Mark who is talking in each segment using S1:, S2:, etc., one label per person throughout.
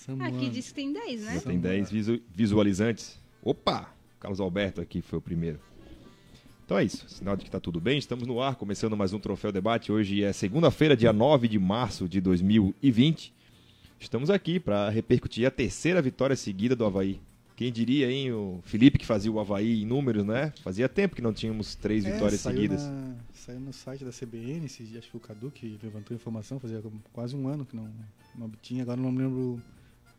S1: Samuano.
S2: Aqui diz que tem 10, né?
S3: Já tem 10 visu- visualizantes. Opa! Carlos Alberto aqui foi o primeiro. Então é isso, sinal de que está tudo bem. Estamos no ar, começando mais um Troféu Debate. Hoje é segunda-feira, dia 9 de março de 2020. Estamos aqui para repercutir a terceira vitória seguida do Havaí. Quem diria, hein? O Felipe que fazia o Havaí em números, né? Fazia tempo que não tínhamos três
S1: É,
S3: vitórias
S1: saiu
S3: seguidas.
S1: na- saiu no site da CBN, esse, dia, acho que foi o Cadu que levantou a informação, fazia quase um ano que não, não obtinha, agora não me lembro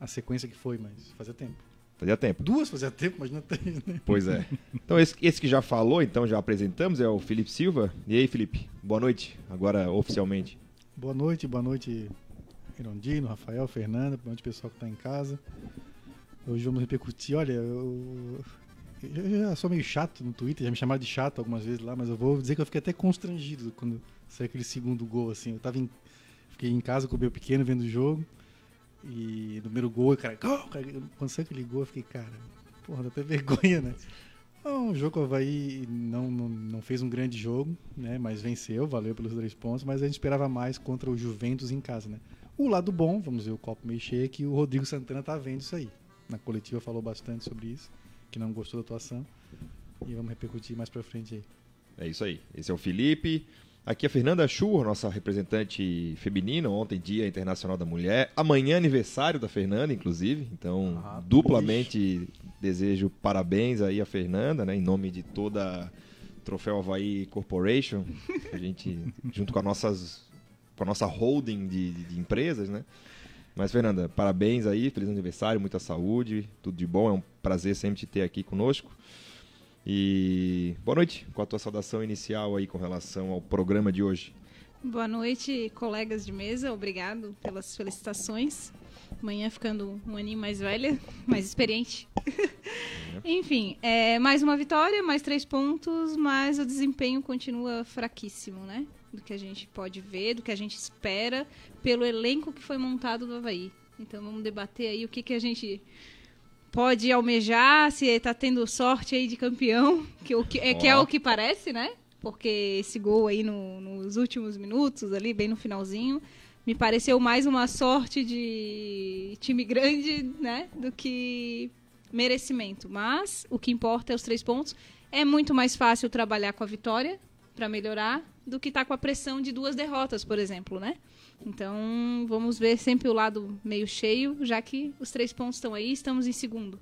S1: a sequência que foi, mas fazia tempo.
S3: Fazia tempo.
S1: Duas fazia tempo, mas não três, né?
S3: Pois é. Então, esse, esse que já falou, então já apresentamos, é o Felipe Silva. E aí, Felipe? Boa noite, agora oficialmente.
S1: Boa noite, boa noite, Irondino, Rafael, Fernanda, boa noite pessoal que está em casa. Hoje vamos repercutir, olha, eu, eu já sou meio chato no Twitter, já me chamaram de chato algumas vezes lá, mas eu vou dizer que eu fiquei até constrangido quando saiu aquele segundo gol, assim. Eu tava em, fiquei em casa com o meu pequeno vendo o jogo, e no primeiro gol, cara, gol, cara, quando saiu aquele gol, eu fiquei, cara, porra, dá até vergonha, né? Bom, o jogo o Havaí não, não, não fez um grande jogo, né? Mas venceu, valeu pelos três pontos, mas a gente esperava mais contra o Juventus em casa, né? O lado bom, vamos ver o copo cheio, é que o Rodrigo Santana tá vendo isso aí. Na coletiva falou bastante sobre isso, que não gostou da atuação. E vamos repercutir mais pra frente aí.
S3: É isso aí. Esse é o Felipe. Aqui é a Fernanda Schur, nossa representante feminina. Ontem, Dia Internacional da Mulher. Amanhã, aniversário da Fernanda, inclusive. Então,
S1: Ah,
S3: duplamente desejo parabéns aí à Fernanda, né? Em nome de toda a Troféu Havaí Corporation. A gente, junto com, as nossas, com a nossa holding de, de empresas, né? Mas, Fernanda, parabéns aí, feliz aniversário, muita saúde, tudo de bom. É um prazer sempre te ter aqui conosco. E boa noite, com a tua saudação inicial aí com relação ao programa de hoje.
S2: Boa noite, colegas de mesa. Obrigado pelas felicitações. Amanhã ficando um aninho mais velha, mais experiente. Enfim, é, mais uma vitória, mais três pontos, mas o desempenho continua fraquíssimo, né? Do que a gente pode ver, do que a gente espera pelo elenco que foi montado do Havaí. Então vamos debater aí o que, que a gente pode almejar, se tá tendo sorte aí de campeão, que, o que, é, que é o que parece, né? Porque esse gol aí no- nos últimos minutos, ali, bem no finalzinho, me pareceu mais uma sorte de time grande, né? Do que merecimento. Mas o que importa é os três pontos. É muito mais fácil trabalhar com a vitória para melhorar do que estar com a pressão de duas derrotas, por exemplo, né? Então, vamos ver sempre o lado meio cheio, já que os três pontos estão aí, estamos em segundo.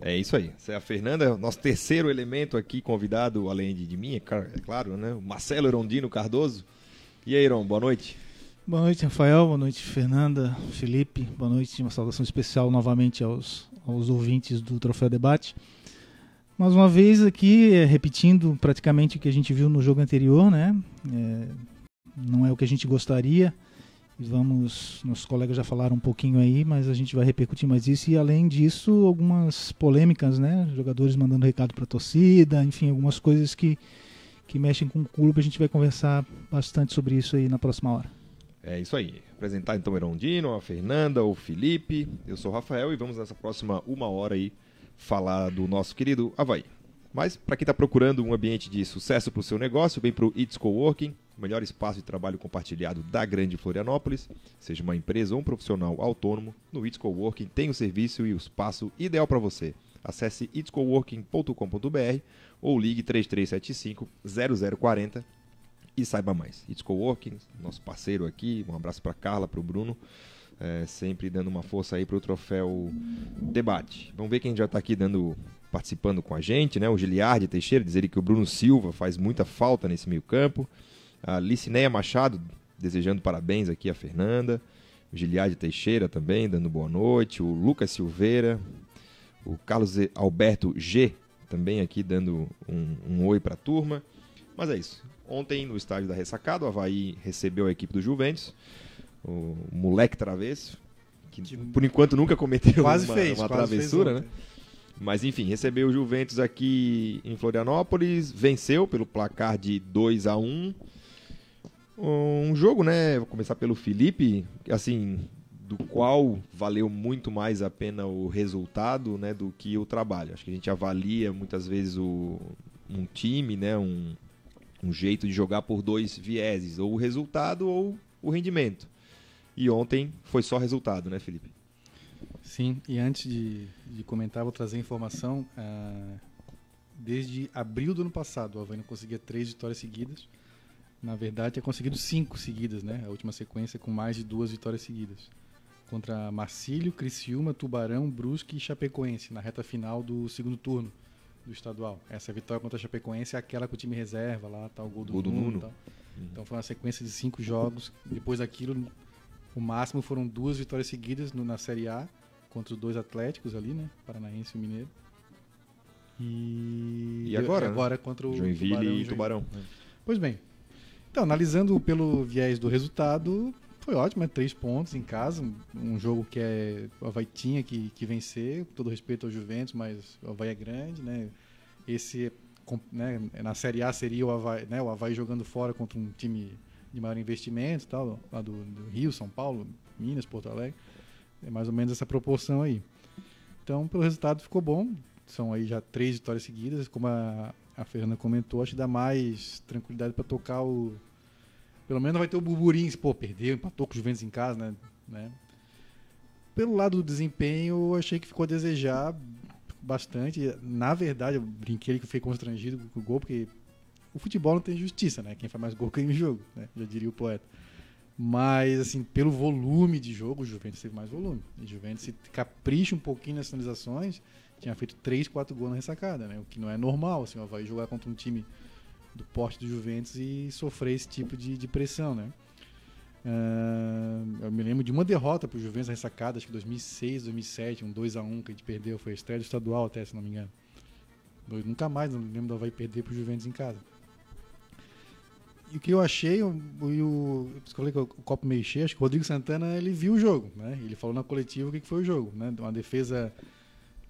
S3: É isso aí. Essa é a Fernanda, nosso terceiro elemento aqui, convidado, além de, de mim, é claro, é claro, né? O Marcelo Erondino Cardoso. E aí, Iron, boa noite.
S4: Boa noite, Rafael. Boa noite, Fernanda, Felipe. Boa noite. Uma saudação especial novamente aos, aos ouvintes do Troféu Debate. Mais uma vez aqui, é, repetindo praticamente o que a gente viu no jogo anterior, né? É, não é o que a gente gostaria. Vamos, nossos colegas já falaram um pouquinho aí, mas a gente vai repercutir mais isso. E além disso, algumas polêmicas, né? Jogadores mandando recado para a torcida, enfim, algumas coisas que, que mexem com o clube. A gente vai conversar bastante sobre isso aí na próxima hora.
S3: É isso aí. Apresentar então o Erondino, a Fernanda, o Felipe. Eu sou o Rafael e vamos nessa próxima uma hora aí falar do nosso querido Havaí. Mas para quem está procurando um ambiente de sucesso para o seu negócio, vem para o It's Coworking, melhor espaço de trabalho compartilhado da grande Florianópolis. Seja uma empresa ou um profissional autônomo, no It's Coworking tem o serviço e o espaço ideal para você. Acesse itscoworking.com.br ou ligue 3375 0040 e saiba mais. It's Coworking, nosso parceiro aqui, um abraço para Carla, para o Bruno, é, sempre dando uma força aí para o troféu debate. Vamos ver quem já está aqui dando, participando com a gente, né? O Giliardi Teixeira, dizer que o Bruno Silva faz muita falta nesse meio campo. A Licineia Machado, desejando parabéns aqui a Fernanda. O Giliardi Teixeira também, dando boa noite. O Lucas Silveira. O Carlos Alberto G, também aqui dando um, um oi para a turma. Mas é isso. Ontem, no estádio da Ressacada, o Havaí recebeu a equipe do Juventus, o moleque travesso, que por enquanto nunca cometeu
S1: Quase
S3: uma,
S1: fez,
S3: uma
S1: quase
S3: travessura,
S1: fez
S3: né? Mas enfim, recebeu o Juventus aqui em Florianópolis, venceu pelo placar de 2 a 1 Um jogo, né? Vou começar pelo Felipe, assim, do qual valeu muito mais a pena o resultado, né, do que o trabalho. Acho que a gente avalia muitas vezes o, um time, né, um, um jeito de jogar por dois vieses, ou o resultado ou o rendimento. E ontem foi só resultado, né, Felipe?
S1: Sim, e antes de, de comentar, vou trazer informação. Uh, desde abril do ano passado, o Havaí não conseguia três vitórias seguidas. Na verdade, tinha conseguido cinco seguidas, né? A última sequência com mais de duas vitórias seguidas. Contra Marcílio, Criciúma, Tubarão, Brusque e Chapecoense, na reta final do segundo turno do estadual. Essa vitória contra a Chapecoense é aquela com o time reserva lá, tá, o gol do, gol do Nuno. Nuno. Uhum. Então foi uma sequência de cinco jogos. Depois daquilo, o máximo foram duas vitórias seguidas no, na Série A, contra os dois Atléticos ali, né? Paranaense e Mineiro.
S3: E, e agora?
S1: agora contra o
S3: Joinville Tubarão, e Tubarão.
S1: Pois bem. Então, analisando pelo viés do resultado, foi ótimo, né? Três pontos em casa, um jogo que é, o Havaí tinha que, que vencer, todo respeito ao Juventus, mas o Havaí é grande, né? Esse, né, na Série A seria o Havaí, né, o Havaí jogando fora contra um time de maior investimento tal, lá do, do Rio, São Paulo, Minas, Porto Alegre. É mais ou menos essa proporção aí. Então, pelo resultado ficou bom, são aí já três vitórias seguidas, como a, a Fernanda comentou, acho que dá mais tranquilidade para tocar o. Pelo menos vai ter o burburinho, pô, perdeu, empatou com os Juventus em casa, né? né? Pelo lado do desempenho, achei que ficou a desejar bastante. Na verdade, eu brinquei que fiquei constrangido com o gol, porque o futebol não tem justiça, né? Quem faz mais gol ganha o jogo, né? Já diria o poeta. Mas, assim, pelo volume de jogo, o Juventus teve mais volume. O Juventus se capricha um pouquinho nas finalizações, tinha feito 3, 4 gols na ressacada, né? O que não é normal, assim, Havaí jogar contra um time do porte do Juventus e sofrer esse tipo de, de pressão, né? Uh, eu me lembro de uma derrota para o Juventus na ressacada, acho que 2006, 2007, um 2x1 que a gente perdeu, foi a estreia do estadual até, se não me engano. Eu nunca mais não lembro do Havaí perder para o Juventus em casa. E o que eu achei, o, o, eu falei que o copo meio cheio, acho que o Rodrigo Santana ele viu o jogo, né? Ele falou na coletiva o que foi o jogo, né? Uma defesa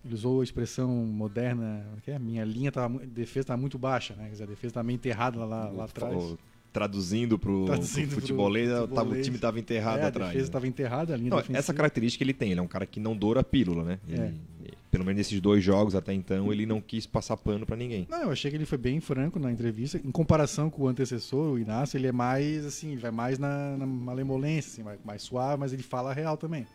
S1: ele usou a expressão moderna, que é? Minha linha tava, defesa estava muito baixa, né? Quer dizer, a defesa estava meio enterrada lá, lá atrás.
S3: Traduzindo para o futebolês, o time estava enterrado
S1: é,
S3: atrás.
S1: A defesa estava
S3: né?
S1: enterrada, a linha
S3: Não, Essa característica ele tem, ele é um cara que não doura a pílula, né? Ele, é. Pelo menos nesses dois jogos até então, ele não quis passar pano para ninguém.
S1: Não, eu achei que ele foi bem franco na entrevista. Em comparação com o antecessor, o Inácio, ele é mais, assim, vai mais na, na malemolência, assim, mais, mais suave, mas ele fala real também.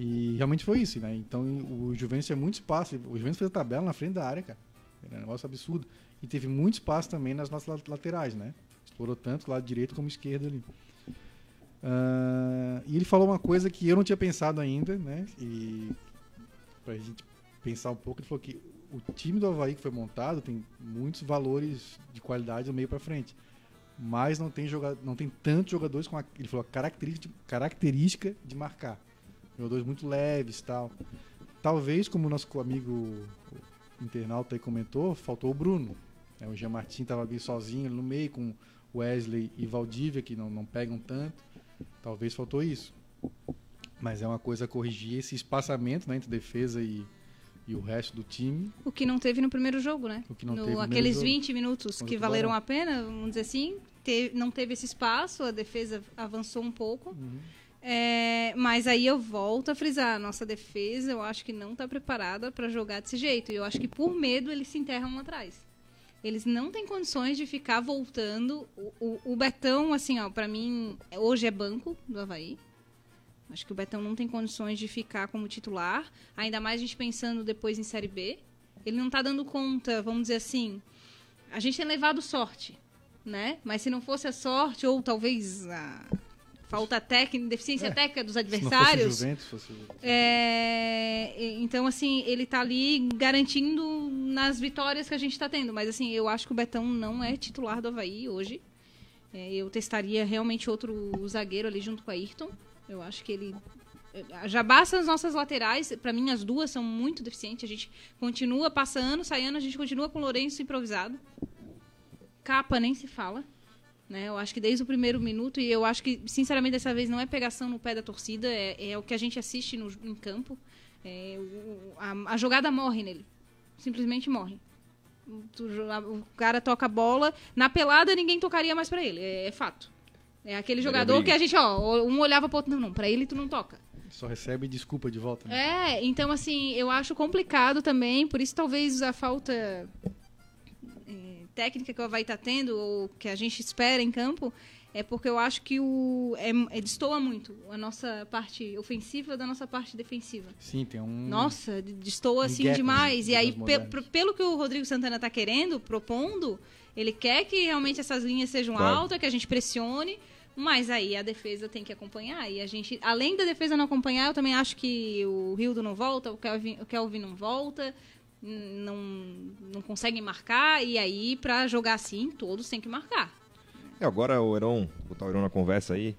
S1: E realmente foi isso, né? Então o Juventus tinha muito espaço. O Juventus fez a tabela na frente da área, cara. Era um negócio absurdo. E teve muito espaço também nas nossas laterais, né? Explorou tanto lado direito como esquerdo ali. Uh, e ele falou uma coisa que eu não tinha pensado ainda, né? E pra gente pensar um pouco, ele falou que o time do Havaí que foi montado tem muitos valores de qualidade do meio para frente. Mas não tem, jogador, não tem tantos jogadores com a, ele falou, a característica, característica de marcar. Jogadores muito leves tal. Talvez, como o nosso amigo internauta aí comentou, faltou o Bruno. É, o Jean Martin estava bem sozinho no meio, com Wesley e Valdívia, que não, não pegam tanto. Talvez faltou isso. Mas é uma coisa a corrigir esse espaçamento né, entre defesa e, e o resto do time.
S2: O que não teve no primeiro jogo, né?
S1: O que não
S2: no,
S1: teve no
S2: aqueles
S1: jogo.
S2: 20 minutos que valeram a pena, vamos dizer assim, teve, não teve esse espaço, a defesa avançou um pouco. Uhum. É, mas aí eu volto a frisar, a nossa defesa eu acho que não está preparada para jogar desse jeito. E eu acho que por medo eles se enterram atrás. Eles não têm condições de ficar voltando. O, o, o Betão, assim, ó, para mim, hoje é banco do Havaí. Acho que o Betão não tem condições de ficar como titular. Ainda mais a gente pensando depois em Série B. Ele não está dando conta, vamos dizer assim. A gente tem levado sorte, né? Mas se não fosse a sorte, ou talvez a falta técnica, deficiência é, técnica dos adversários.
S1: Se Juventus, fosse...
S2: É, então, assim, ele está ali garantindo nas vitórias que a gente está tendo. Mas, assim, eu acho que o Betão não é titular do Havaí hoje. É, eu testaria realmente outro zagueiro ali junto com a Ayrton. Eu acho que ele. É, já basta as nossas laterais, para mim as duas são muito deficientes. A gente continua passando, saindo, a gente continua com o Lourenço improvisado. Capa nem se fala. Né? Eu acho que desde o primeiro minuto, e eu acho que, sinceramente, dessa vez não é pegação no pé da torcida, é, é o que a gente assiste no, em campo. É, o, a, a, jogada morre nele. Simplesmente morre. O, o, cara toca a bola. Na pelada, ninguém tocaria mais para ele. É, é, fato. É aquele jogador que a gente, ó, um olhava pro outro, não, não, pra ele tu não toca.
S1: Só recebe desculpa de volta.
S2: Né? É, então assim, eu acho complicado também, por isso talvez a falta técnica que o Havaí está tendo, ou que a gente espera em campo, é porque eu acho que o é, é, destoa muito a nossa parte ofensiva da nossa parte defensiva.
S1: Sim, tem um.
S2: Nossa, destoa um assim demais. E aí, pe pelo que o Rodrigo Santana está querendo, propondo, ele quer que realmente essas linhas sejam claro. altas, que a gente pressione. Mas aí a defesa tem que acompanhar. E a gente, além da defesa não acompanhar, eu também acho que o Rildo não volta, o Kelvin, o Kelvin não volta, não, não conseguem marcar. E aí, para jogar assim, todos têm que marcar.
S3: Agora o Heron, botar o Heron na conversa aí.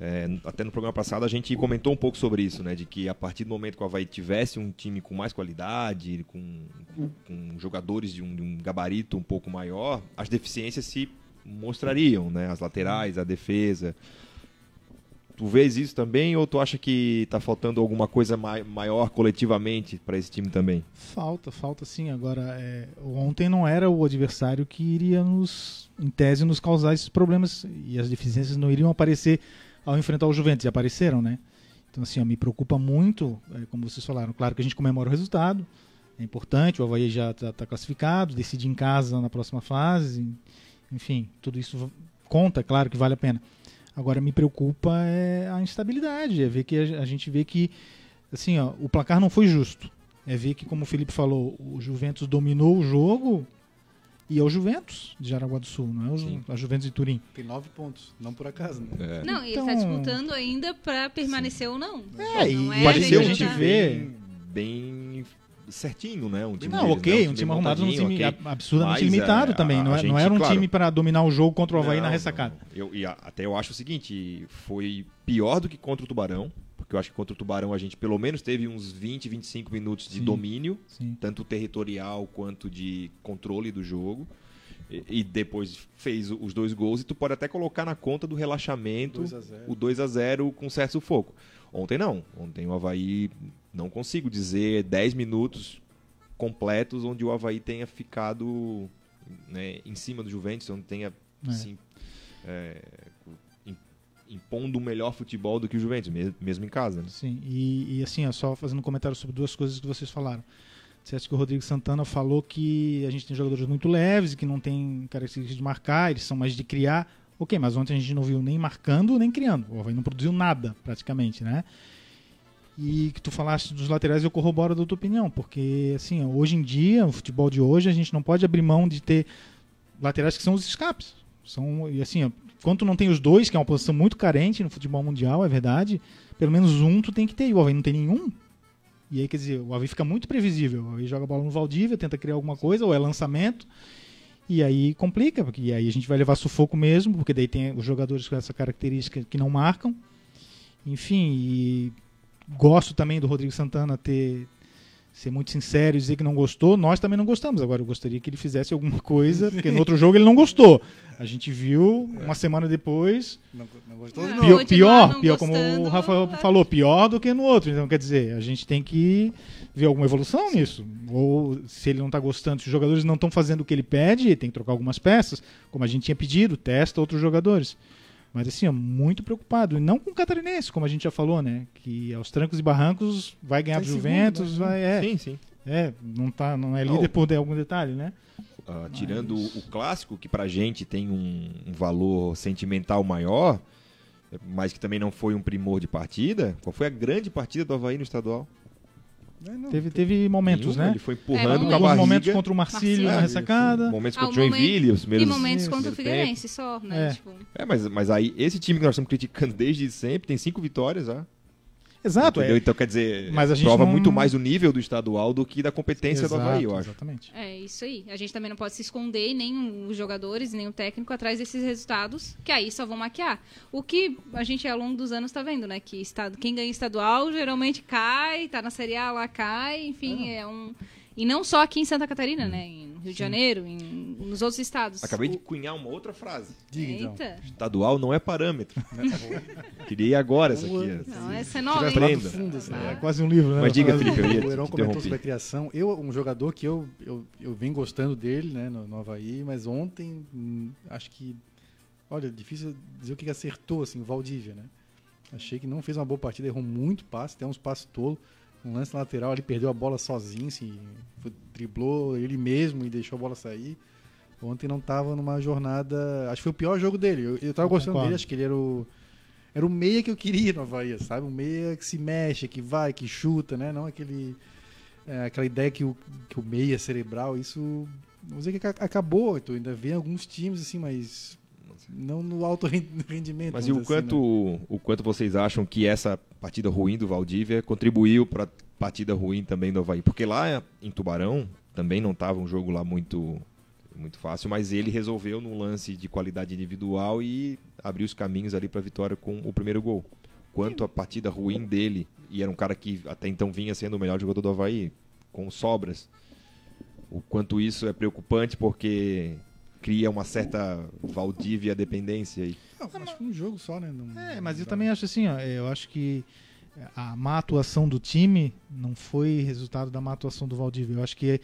S3: É, até no programa passado a gente comentou um pouco sobre isso, né? De que a partir do momento que o Havaí tivesse um time com mais qualidade, com, com jogadores de um, de um gabarito um pouco maior, as deficiências se mostrariam, né? As laterais, a defesa. Tu vês isso também ou tu acha que está faltando alguma coisa maior coletivamente para esse time também?
S4: Falta, falta sim. Agora, é, ontem não era o adversário que iria nos, em tese, nos causar esses problemas e as deficiências não iriam aparecer ao enfrentar o Juventus. E apareceram, né? Então, assim, ó, me preocupa muito, é, como vocês falaram. Claro que a gente comemora o resultado, é importante, o Havaí já está tá classificado, decide em casa na próxima fase enfim, tudo isso conta, claro que vale a pena. Agora me preocupa é a instabilidade, é ver que a, gente vê que assim, ó, o placar não foi justo. É ver que, como o Felipe falou, o Juventus dominou o jogo e é o Juventus de Jaraguá do Sul, não é o Ju, a Juventus de Turim.
S1: Tem nove pontos, não por acaso. Né?
S2: É. Não, e então... ele está disputando ainda para permanecer Sim. ou não.
S4: É, não e é pareceu a gente, a gente vê
S3: bem certinho, né?
S4: Um time não, ok, um time arrumado, um time okay. absurdamente Mas, limitado é, também. A, não, é, não era um claro, time para dominar o jogo contra o Havaí não, na ressacada.
S3: Eu, e até eu acho o seguinte: foi pior do que contra o Tubarão. Porque eu acho que contra o Tubarão a gente pelo menos teve uns 20, 25 minutos de sim, domínio, sim. tanto territorial quanto de controle do jogo. E, e, depois fez os dois gols e tu pode até colocar na conta do relaxamento 2 o 2 a 0 com certo sufoco. Ontem não. Ontem o Havaí não consigo dizer 10 minutos completos onde o Havaí tenha ficado né, em cima do Juventus, onde tenha é. Assim, é, impondo o melhor futebol do que o Juventus, mesmo em casa. Né?
S4: Sim, e, e assim, só fazendo um comentário sobre duas coisas que vocês falaram. Você acha que o Rodrigo Santana falou que a gente tem jogadores muito leves, que não tem características de marcar, eles são mais de criar. Ok, mas ontem a gente não viu nem marcando, nem criando. O Havaí não produziu nada, praticamente, né? E que tu falaste dos laterais, eu corroboro da tua opinião, porque assim, hoje em dia, o futebol de hoje, a gente não pode abrir mão de ter laterais que são os escapes. São, e assim, quando não tem os dois, que é uma posição muito carente no futebol mundial, é verdade, pelo menos um tu tem que ter, e o Havaí não tem nenhum. E aí, quer dizer, o Havaí fica muito previsível. O Havaí joga a bola no Valdívia, tenta criar alguma coisa, ou é lançamento, e aí complica, porque aí a gente vai levar sufoco mesmo, porque daí tem os jogadores com essa característica que não marcam. Enfim, e gosto também do Rodrigo Santana ter ser muito sincero e dizer que não gostou. Nós também não gostamos. Agora eu gostaria que ele fizesse alguma coisa, porque no outro jogo ele não gostou. A gente viu uma semana depois. Não, não gostou não, pior, pior, pior como o Rafael falou, pior do que no outro. Então, quer dizer, a gente tem que ver alguma evolução Sim. nisso. Ou se ele não está gostando, se os jogadores não estão fazendo o que ele pede, tem que trocar algumas peças, como a gente tinha pedido, testa outros jogadores. Mas assim, muito preocupado. E não com o catarinense, como a gente já falou, né? Que aos trancos e barrancos vai ganhar do Juventus, segundo, né? vai. É,
S3: sim, sim.
S4: É, não, tá, não é líder por algum detalhe, né?
S3: Uh, tirando Mas... o clássico, que pra gente tem um, um, valor sentimental maior, mas que também não foi um primor de partida, qual foi a grande partida do Havaí no estadual?
S4: Não, teve, teve momentos,
S3: Nenhum,
S4: né?
S3: Ele foi empurrando é, com a
S4: barriga. momentos contra o Marcílio na ressacada.
S3: Momentos contra o Joinville, os primeiros...
S2: E momentos contra o Figueirense só, né?
S3: É. Tipo... é, mas, mas aí, esse time que nós estamos criticando desde sempre, tem cinco vitórias já.
S4: Exato.
S3: É. Então, quer dizer, mas a gente prova não... muito mais o nível do estadual do que da competência Exato, do Havaí, eu acho.
S2: Exatamente. É isso aí. A gente também não pode se esconder, nem os jogadores, nem o técnico, atrás desses resultados, que aí só vão maquiar. O que a gente ao longo dos anos está vendo, né? Que estado, quem ganha estadual geralmente cai, tá na Série A lá cai, enfim, ah. é um. E não só aqui em Santa Catarina, hum. né? Em Rio Sim. de Janeiro, em, nos outros estados.
S3: Acabei de cunhar uma outra frase.
S2: Diga, então. Eita.
S3: Então. Estadual não é parâmetro. Queria ir agora essa aqui.
S2: Não, essa é nova,
S3: Aprenda.
S4: Fundo, é. é quase um livro, né?
S3: Mas diga, Felipe, eu ia
S1: O Heron comentou sobre a criação. Eu, um jogador que eu, eu, eu venho gostando dele, né, no, no Havaí, mas ontem, hum, acho que... Olha, difícil dizer o que acertou, assim, o Valdívia, né? Achei que não fez uma boa partida, errou muito passe, tem uns passos tolos um lance lateral, ele perdeu a bola sozinho, assim, driblou ele mesmo e deixou a bola sair. Ontem não estava numa jornada. Acho que foi o pior jogo dele. Eu, eu tava
S4: Eu
S1: gostando
S4: concordo.
S1: dele, acho que ele era o. Era o meia que eu queria no Havaí, sabe? Um meia que se mexe, que vai, que chuta, né? Não aquele. é, aquela ideia que o, que o meia é cerebral, isso. Não dizer que aca- acabou, tu ainda vê alguns times assim, mas. Não no alto ren- rendimento.
S3: Mas e o
S1: assim,
S3: quanto,
S1: né?
S3: o quanto vocês acham que essa partida ruim do Valdívia contribuiu para partida ruim também do Havaí? Porque lá em Tubarão também não estava um jogo lá muito muito fácil, mas ele resolveu num lance de qualidade individual e abriu os caminhos ali para a vitória com o primeiro gol. Quanto a partida ruim dele, e era um cara que até então vinha sendo o melhor jogador do Havaí, com sobras, o quanto isso é preocupante porque cria uma certa Valdívia dependência aí.
S1: Não, acho que um jogo só, né? Não-
S4: É, mas eu também acho assim, ó, eu acho que a má atuação do time não foi resultado da má atuação do Valdívia. Eu acho que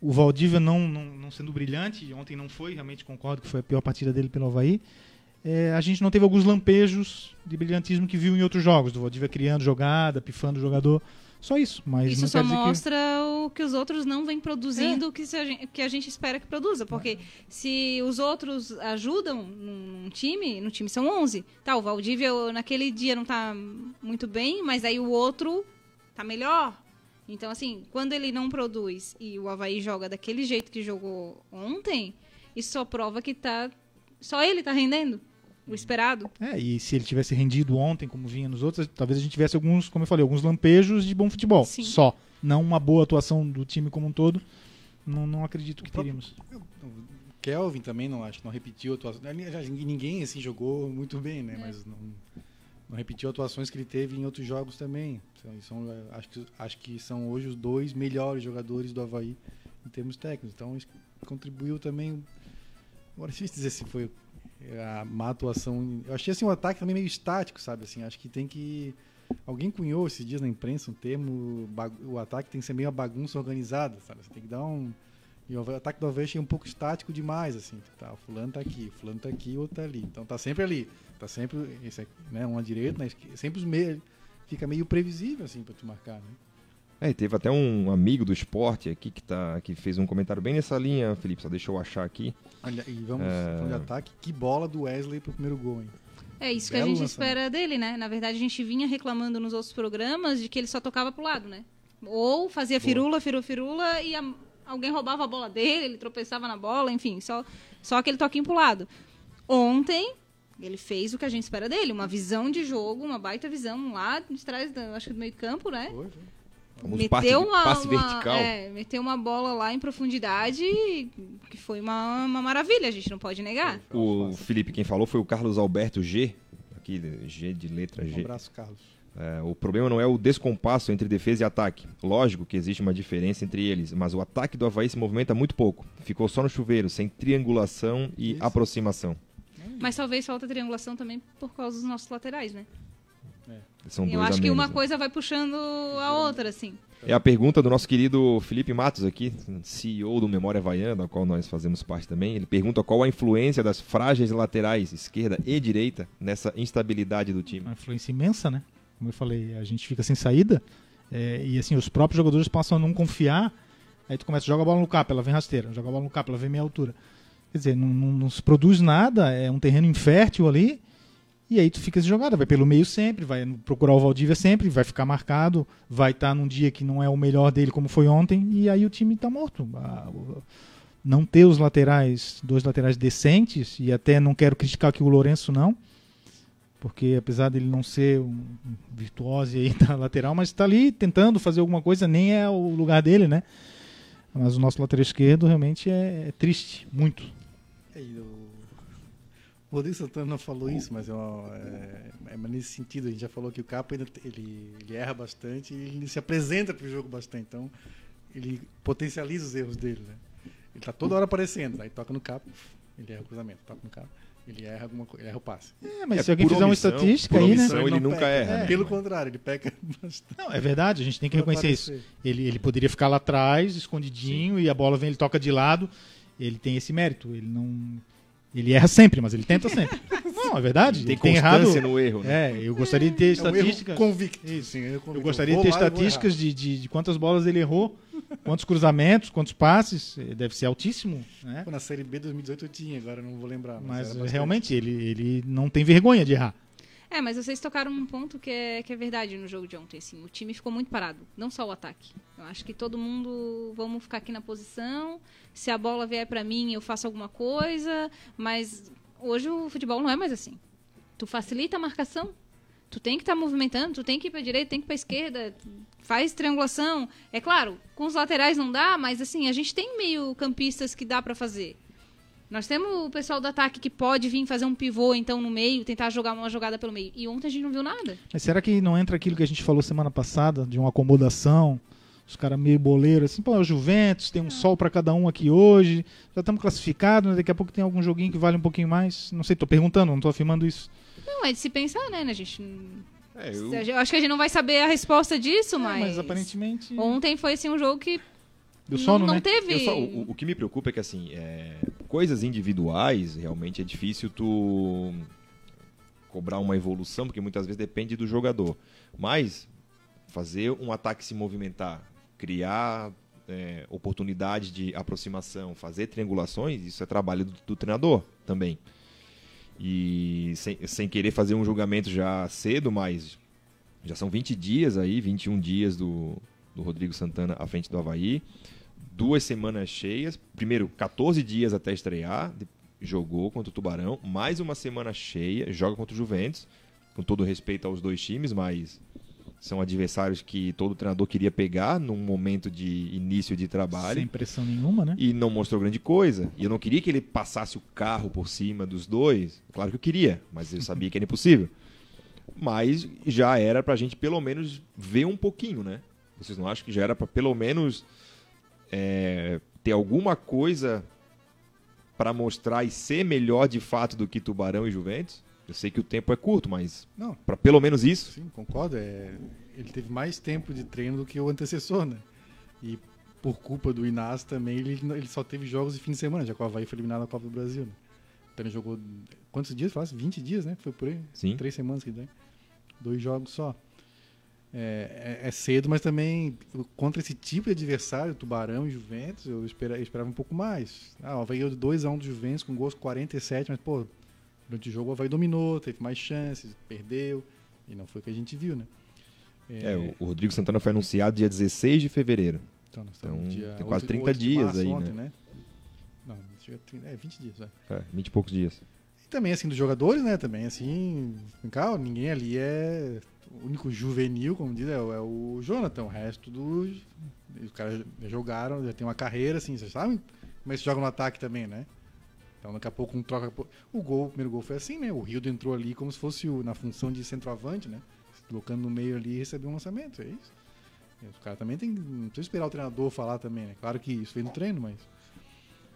S4: o Valdívia não, não, não sendo brilhante, ontem não foi, realmente concordo que foi a pior partida dele pelo Havaí. é, a gente não teve alguns lampejos de brilhantismo que viu em outros jogos, do Valdívia criando jogada, pifando o jogador. Só isso, mas
S2: Isso
S4: não
S2: só
S4: dizer que...
S2: mostra o que os outros não vêm produzindo o que, a gente, que a gente espera que produza. Porque se os outros ajudam num, num time, no time são 11. Tá, o Valdívia naquele dia não tá muito bem, mas aí o outro tá melhor. Então, assim, quando ele não produz e o Havaí joga daquele jeito que jogou ontem, isso só prova que tá. Só ele tá rendendo o esperado.
S4: É, e se ele tivesse rendido ontem, como vinha nos outros, talvez a gente tivesse alguns, como eu falei, alguns lampejos de bom futebol.
S2: Sim.
S4: Só. Não uma boa atuação do time como um todo. Não, não acredito que
S1: O próprio-
S4: teríamos.
S1: O Kelvin também não acho, não repetiu atuações. Ninguém assim jogou muito bem, né?
S2: É.
S1: Mas não, não repetiu atuações que ele teve em outros jogos também. São, são, eh, acho, que, acho que são hoje os dois melhores jogadores do Havaí em termos técnicos. Então isso contribuiu também. Agora é difícil dizer se foi a má atuação. Eu achei assim um ataque também meio estático, sabe? Assim, acho que tem que. Alguém cunhou esses dias na imprensa um termo, o ataque tem que ser meio uma bagunça organizada, sabe? Você tem que dar um. E o ataque do Havaí achei um pouco estático demais, assim. Tá, o fulano tá aqui, o fulano tá aqui, o outro tá ali. Então tá sempre ali. Tá sempre, esse aqui, né, um à direita, esquerda, sempre os meios. Fica meio previsível, assim, pra tu marcar, né?
S3: É, e teve até um amigo do esporte aqui que, tá, que fez um comentário bem nessa linha, Felipe, só deixa eu achar aqui.
S1: Olha, e vamos,
S3: É.
S1: de ataque, que bola do Wesley pro primeiro gol, hein?
S2: É isso que a
S1: Belo
S2: gente
S1: lançamento.
S2: espera dele, né? Na verdade, a gente vinha reclamando nos outros programas de que ele só tocava pro lado, né? Ou fazia firula, firula, firula e a- alguém roubava a bola dele, ele tropeçava na bola, enfim, só, só aquele toquinho pro lado. Ontem, ele fez o que a gente espera dele, uma visão de jogo, uma baita visão lá de trás, da, acho que do meio campo, né?
S1: Foi, foi.
S3: Vamos passe, passe vertical.
S2: é, meteu uma bola lá em profundidade que foi uma, uma maravilha, a gente não pode negar.
S3: O Felipe, quem falou foi o Carlos Alberto G, aqui, G de letra
S1: Um
S3: G.
S1: abraço, Carlos.
S3: É, o problema não é o descompasso entre defesa e ataque. Lógico que existe uma diferença entre eles, mas o ataque do Havaí se movimenta muito pouco. Ficou só no chuveiro, sem triangulação e
S1: Isso.
S3: aproximação.
S2: Mas talvez falta triangulação também por causa dos nossos laterais, né?
S3: São
S2: Eu acho que uma
S3: menos, né?
S2: coisa vai puxando a outra, assim.
S3: É a pergunta do nosso querido Felipe Matos aqui, CEO do Memória Havaiana, da qual nós fazemos parte também. Ele pergunta qual a influência das frágeis laterais, esquerda e direita, nessa instabilidade do time.
S4: Uma influência imensa, né? Como eu falei, a gente fica sem saída. é, e assim, os próprios jogadores passam a não confiar. Aí tu começa, joga a bola no cap, ela vem rasteira. Joga a bola no cap, ela vem meia altura. Quer dizer, não, não- não se produz nada, é um terreno infértil ali. E aí tu fica essa jogada, vai pelo meio sempre, vai procurar o Valdívia sempre, vai ficar marcado, vai estar num dia que não é o melhor dele como foi ontem, e aí o time tá morto. Não ter os laterais, dois laterais decentes, e até não quero criticar aqui o Lourenço não, porque apesar dele não ser um virtuose aí da lateral, mas está ali tentando fazer alguma coisa, nem é o lugar dele, né? Mas o nosso lateral esquerdo realmente é, é triste, muito.
S1: É, e o Rodrigo Santana não falou isso, mas é, uma- é, é mas nesse sentido, a gente já falou que o Capo ainda te- ele, ele erra bastante e ele se apresenta para o jogo bastante, então ele potencializa os erros dele, né? Ele tá toda hora aparecendo, aí toca no Capo, ele erra o cruzamento, toca no Capo, ele erra alguma coisa, ele erra o passe.
S4: É, mas
S3: É,
S4: se alguém fizer uma
S3: omissão-
S4: estatística
S3: por
S4: aí, né?
S3: ele
S1: não
S3: nunca erra, né?
S1: Pelo
S3: Mas-
S1: contrário, ele peca bastante.
S4: Não, é verdade, a gente tem que reconhecer isso. Ele, ele poderia ficar lá atrás, escondidinho, e a bola vem, ele toca de lado. Ele tem esse mérito. Ele não. Ele erra sempre, mas ele tenta sempre. não, é verdade.
S3: Tem
S4: ele tem errado.
S3: no erro, né?
S4: É, eu gostaria de ter
S1: É um
S4: estatísticas.
S1: convicto.
S4: Isso.
S1: Sim, é um
S4: Eu
S1: convicto.
S4: gostaria de ter estatísticas de, de, de quantas bolas ele errou quantos cruzamentos, quantos passes, eh, deve ser altíssimo, né?
S1: Pô, na Série B 2018 eu tinha, agora não vou lembrar. Mas,
S4: Mas eh, realmente ele, ele não tem vergonha de errar.
S2: É, mas vocês tocaram um ponto que é, que é verdade no jogo de ontem, assim. O time ficou muito parado, não só o ataque. Eu acho que todo mundo, vamos ficar aqui na posição, se a bola vier pra mim, eu faço alguma coisa, mas hoje o futebol não é mais assim. Tu facilita a marcação, tu tem que estar movimentando, tu tem que ir pra direita, tem que ir pra esquerda, faz triangulação. É claro, com os laterais não dá, mas assim, a gente tem meio campistas que dá pra fazer. Nós temos o pessoal do ataque que pode vir fazer um pivô, então, no meio, tentar jogar uma jogada pelo meio. E ontem a gente não viu nada.
S4: Mas será que não entra aquilo que a gente falou semana passada, de uma acomodação? Os caras meio boleiros, assim, pô, é o Juventus, tem um sol pra cada um aqui hoje, já estamos classificados, né? daqui a pouco tem algum joguinho que vale um pouquinho mais. Não sei, tô perguntando, não tô afirmando isso.
S2: Não, é de se pensar, né? A gente.
S3: É, eu,
S2: Eu acho que a gente não vai saber a resposta disso,
S4: É,
S2: mas.
S4: mas aparentemente
S2: Ontem foi assim um jogo que não,
S4: sono,
S2: não
S4: né?
S2: teve.
S3: só- o, o que me preocupa é que, assim, é, coisas individuais, realmente é difícil tu cobrar uma evolução, porque muitas vezes depende do jogador. Mas fazer um ataque se movimentar, criar é, oportunidade de aproximação, fazer triangulações, isso é trabalho do, do treinador também. E sem, sem querer fazer um julgamento já cedo, mas já são 20 dias aí, 21 dias do, do Rodrigo Santana à frente do Havaí. Duas semanas cheias. Primeiro, 14 dias até estrear. Jogou contra o Tubarão. Mais uma semana cheia. Joga contra o Juventus. Com todo respeito aos dois times, mas são adversários que todo treinador queria pegar num momento de início de trabalho
S4: Sem pressão nenhuma, né?
S3: e não mostrou grande coisa. E eu não queria que ele passasse o carro por cima dos dois. Claro que eu queria, mas eu sabia que era impossível. Mas já era pra gente pelo menos ver um pouquinho, né? Vocês não acham que já era pra pelo menos é, ter alguma coisa pra mostrar e ser melhor de fato do que Tubarão e Juventus? Eu sei que o tempo é curto, mas
S1: Não,
S3: pra pelo menos isso.
S1: sim, concordo. É, ele teve mais tempo de treino do que o antecessor, né? E por culpa do Inácio também, ele, ele só teve jogos de fim de semana, já que o Havaí foi eliminado da Copa do Brasil. Né? Então ele jogou. Quantos dias? Faz 20 dias, né? Foi por aí.
S3: Sim.
S1: Três semanas que tem. Dois jogos só. É, é- é cedo, mas também contra esse tipo de adversário, Tubarão e Juventus, eu espera- eu esperava, um pouco mais. Ah, o Havaí ganhou 2x1 do Juventus com gols 47, mas, pô, durante o jogo o Havaí dominou, teve mais chances, perdeu, e não foi o que a gente viu, né?
S3: É, o- o Rodrigo Santana foi anunciado dia 16 de fevereiro.
S1: Então, nós
S3: Então,
S1: dia
S3: tem quase
S1: 8
S3: 30
S1: 8 de
S3: dias
S1: março
S3: aí,
S1: ontem,
S3: né?
S1: Não, chega a 30, é 20 dias, é.
S3: É, 20 e poucos dias.
S1: E também, assim, dos jogadores, né? Também, assim, cá, ninguém ali é. O único juvenil, como diz, é, o- é o Jonathan. O resto dos. Os caras jogaram, já tem uma carreira, assim, vocês sabem como é que se joga no ataque também, né? Então daqui a pouco um troca. O gol, o primeiro gol foi assim, né? O Rildo entrou ali como se fosse o- na função de centroavante, né? Se colocando no meio ali e recebeu um lançamento, é isso. Os caras também tem. Não precisa esperar o treinador falar também, né? Claro que isso foi no treino, mas.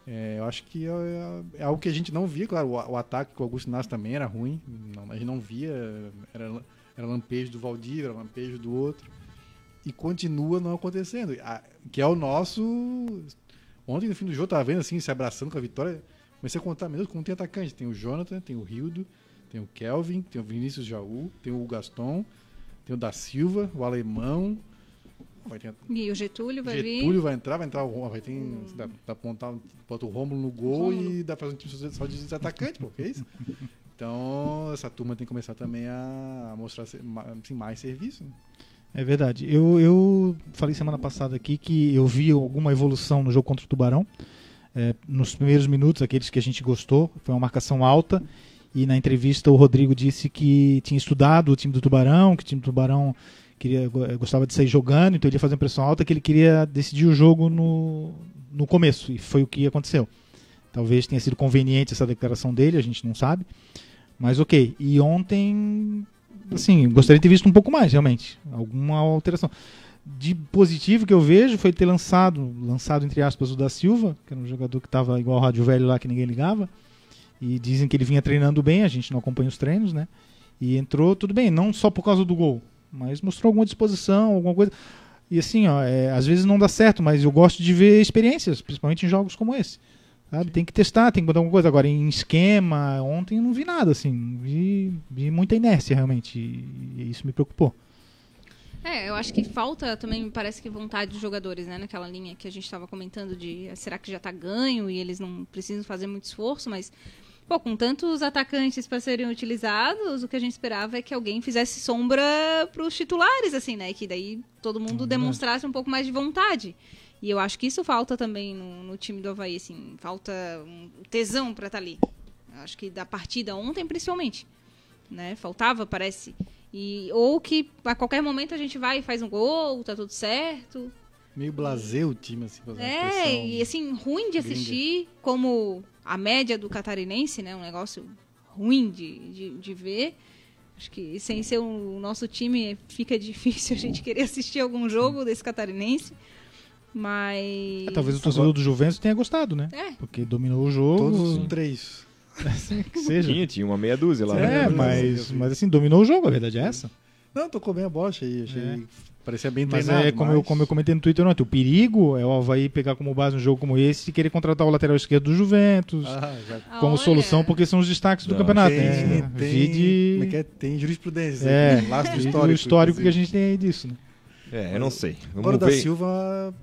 S1: É, eu acho que é, é- é algo que a gente não via, claro, o, o ataque com o Augusto Inácio também era ruim, não, a gente não via, era, era lampejo do Valdir, era lampejo do outro, e continua não acontecendo, A- que é o nosso... Ontem no fim do jogo, eu tava vendo assim, se abraçando com a vitória, comecei a contar, meu Deus, como tem atacante, tem o Jonathan, tem o Rildo, tem o Kelvin, tem o Vinícius Jaú, tem o Gaston, tem o da Silva, o Alemão, vai ter
S2: E o Getúlio vai
S1: Getúlio vai entrar, vai entrar o Romulo, vai ter, dá, dá pra apontar, bota o Rômulo no gol
S2: Rômulo.
S1: e dá pra fazer um time só de atacante, pô, que é isso? Então, essa turma tem que começar também a mostrar assim, mais serviço. né?
S4: É verdade. Eu, eu falei semana passada aqui que eu vi alguma evolução no jogo contra o Tubarão. É, nos primeiros minutos, aqueles que a gente gostou, foi uma marcação alta. E na entrevista o Rodrigo disse que tinha estudado o time do Tubarão, que o time do Tubarão queria, go- gostava de sair jogando, então ele ia fazer uma pressão alta, que ele queria decidir o jogo no, no começo. E foi o que aconteceu. Talvez tenha sido conveniente essa declaração dele, a gente não sabe. Mas ok. E ontem assim, gostaria de ter visto um pouco mais, realmente. Alguma alteração. De positivo que eu vejo foi ter lançado, lançado entre aspas, o da Silva, que era um jogador que estava igual o Rádio Velho lá, que ninguém ligava. E dizem que ele vinha treinando bem, a gente não acompanha os treinos, né? E entrou tudo bem, não só por causa do gol, mas mostrou alguma disposição, alguma coisa. E assim, ó, é, às vezes não dá certo, mas eu gosto de ver experiências, principalmente em jogos como esse. Sabe? Tem que testar, tem que botar alguma coisa. Agora, em esquema, ontem eu não vi nada, assim. Vi, vi muita inércia, realmente. E, e isso me preocupou.
S2: É, eu acho que falta também, me parece que vontade dos jogadores, né? Naquela linha que a gente estava comentando de será que já tá ganho e eles não precisam fazer muito esforço, mas pô, com tantos atacantes para serem utilizados, o que a gente esperava é que alguém fizesse sombra para os titulares, assim, né? Que daí todo mundo
S4: Hum,
S2: demonstrasse um pouco mais de vontade. E eu acho que isso falta também no, no time do Havaí, assim, falta um tesão para estar ali. Eu acho que da partida ontem, principalmente, né? Faltava, parece. E, ou que a qualquer momento a gente vai e faz um gol, tá tudo certo.
S1: Meio blasé o time, assim. fazendo
S2: É, e assim, ruim de
S1: gringa.
S2: assistir, como a média do catarinense, né? Um negócio ruim de, de, de ver. Acho que sem ser o nosso time fica difícil a gente querer assistir algum jogo desse catarinense. Mas.
S4: É, talvez o torcedor do Juventus tenha gostado, né?
S2: É,
S4: Porque dominou o jogo.
S1: Todos os três.
S4: que seja.
S3: Tinha, tinha uma meia dúzia lá.
S4: É,
S3: né?
S4: mas, mas assim, dominou o jogo, a verdade é essa.
S1: Não, tocou bem a bola, achei. achei
S4: É.
S1: Parecia bem
S4: Mas
S1: treinado.
S4: é como, eu, como eu comentei no Twitter ontem, o perigo é o Havaí pegar como base um jogo como esse e querer contratar o lateral esquerdo do Juventus
S1: Ah, já
S4: como
S2: olha,
S4: solução, porque são os destaques do
S3: Não,
S4: campeonato.
S1: tem,
S4: né?
S1: tem,
S4: Vide-
S1: como é que é? tem jurisprudência.
S4: É,
S1: lastro
S4: vide
S1: histórico.
S4: o histórico que a
S1: inclusive.
S4: gente tem aí disso. Né?
S3: É, eu não sei. Vamos
S1: Agora o da
S3: ver.
S1: Silva,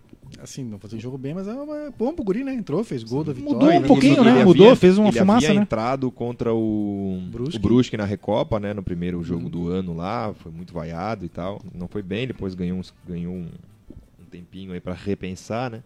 S1: assim, não fazia jogo bem, mas é uma bom pro guri, né? Entrou, fez gol da vitória.
S4: Mudou um
S1: né?
S4: pouquinho,
S3: Ele
S4: né?
S3: havia-
S4: Mudou, fez uma
S3: ele
S4: fumaça,
S3: havia
S4: né?
S3: entrado contra o
S1: Brusque.
S3: o Brusque na Recopa, né? No primeiro jogo
S1: Uhum.
S3: do ano lá, foi muito vaiado e tal. Não foi bem, depois ganhou, uns- ganhou um, um tempinho aí pra repensar, né?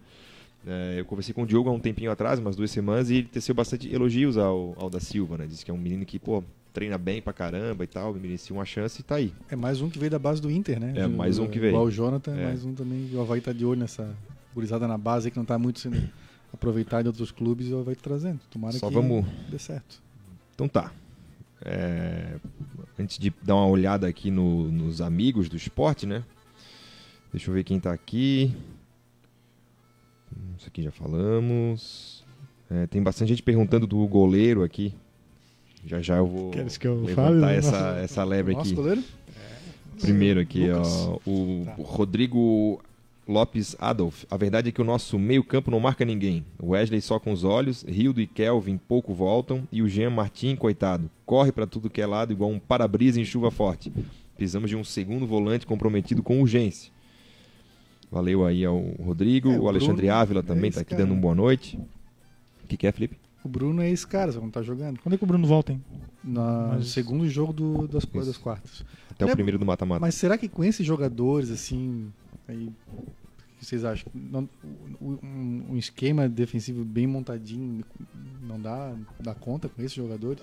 S3: É, eu conversei com o Diogo há um tempinho atrás, umas duas semanas, e ele teceu bastante elogios ao, ao da Silva, né? Disse que é um menino que, pô, treina bem pra caramba e tal, merecia uma chance e tá aí.
S1: É mais um que veio da base do Inter, né?
S3: É, mais um que veio.
S1: Igual o Jonathan,
S3: É.
S1: mais um também. O Havaí tá de olho nessa gurizada na base que não tá muito sendo aproveitado em outros clubes e tá trazendo. Tomara
S3: Só
S1: que
S3: vamos
S1: dê certo.
S3: Então tá. É, antes de dar uma olhada aqui no- nos amigos do esporte, né? Deixa eu ver quem tá aqui. Isso aqui já falamos. É, tem bastante gente perguntando do goleiro aqui. Já já eu vou
S4: Queres que eu
S3: levantar
S4: fale?
S3: essa,
S4: Nossa.
S3: essa lebre aqui.
S1: goleiro?
S3: Primeiro aqui,
S1: Lucas.
S3: ó, o
S1: Tá.
S3: o Rodrigo Lopes Adolf. A verdade é que o nosso meio-campo não marca ninguém. O Wesley só com os olhos, Rildo e Kelvin pouco voltam e o Jean Martin, coitado, corre pra tudo que é lado igual um para-brisa em chuva forte. Precisamos de um segundo volante comprometido com urgência. Valeu aí ao Rodrigo,
S1: É, o
S3: o Alexandre
S1: Bruno
S3: Ávila
S1: é
S3: também
S1: esse
S3: tá aqui
S1: cara.
S3: dando um boa noite. O que, que é, Felipe?
S1: O Bruno é esse cara, só não tá jogando.
S4: Quando é que o Bruno volta, hein?
S1: No
S4: Mas-
S1: segundo jogo do- das, das quartas.
S3: Até o
S1: É,
S3: primeiro do mata-mata.
S1: Mas será que com esses jogadores, assim, aí, que vocês acham? Não- um, um esquema defensivo bem montadinho não dá, dá conta com esses jogadores?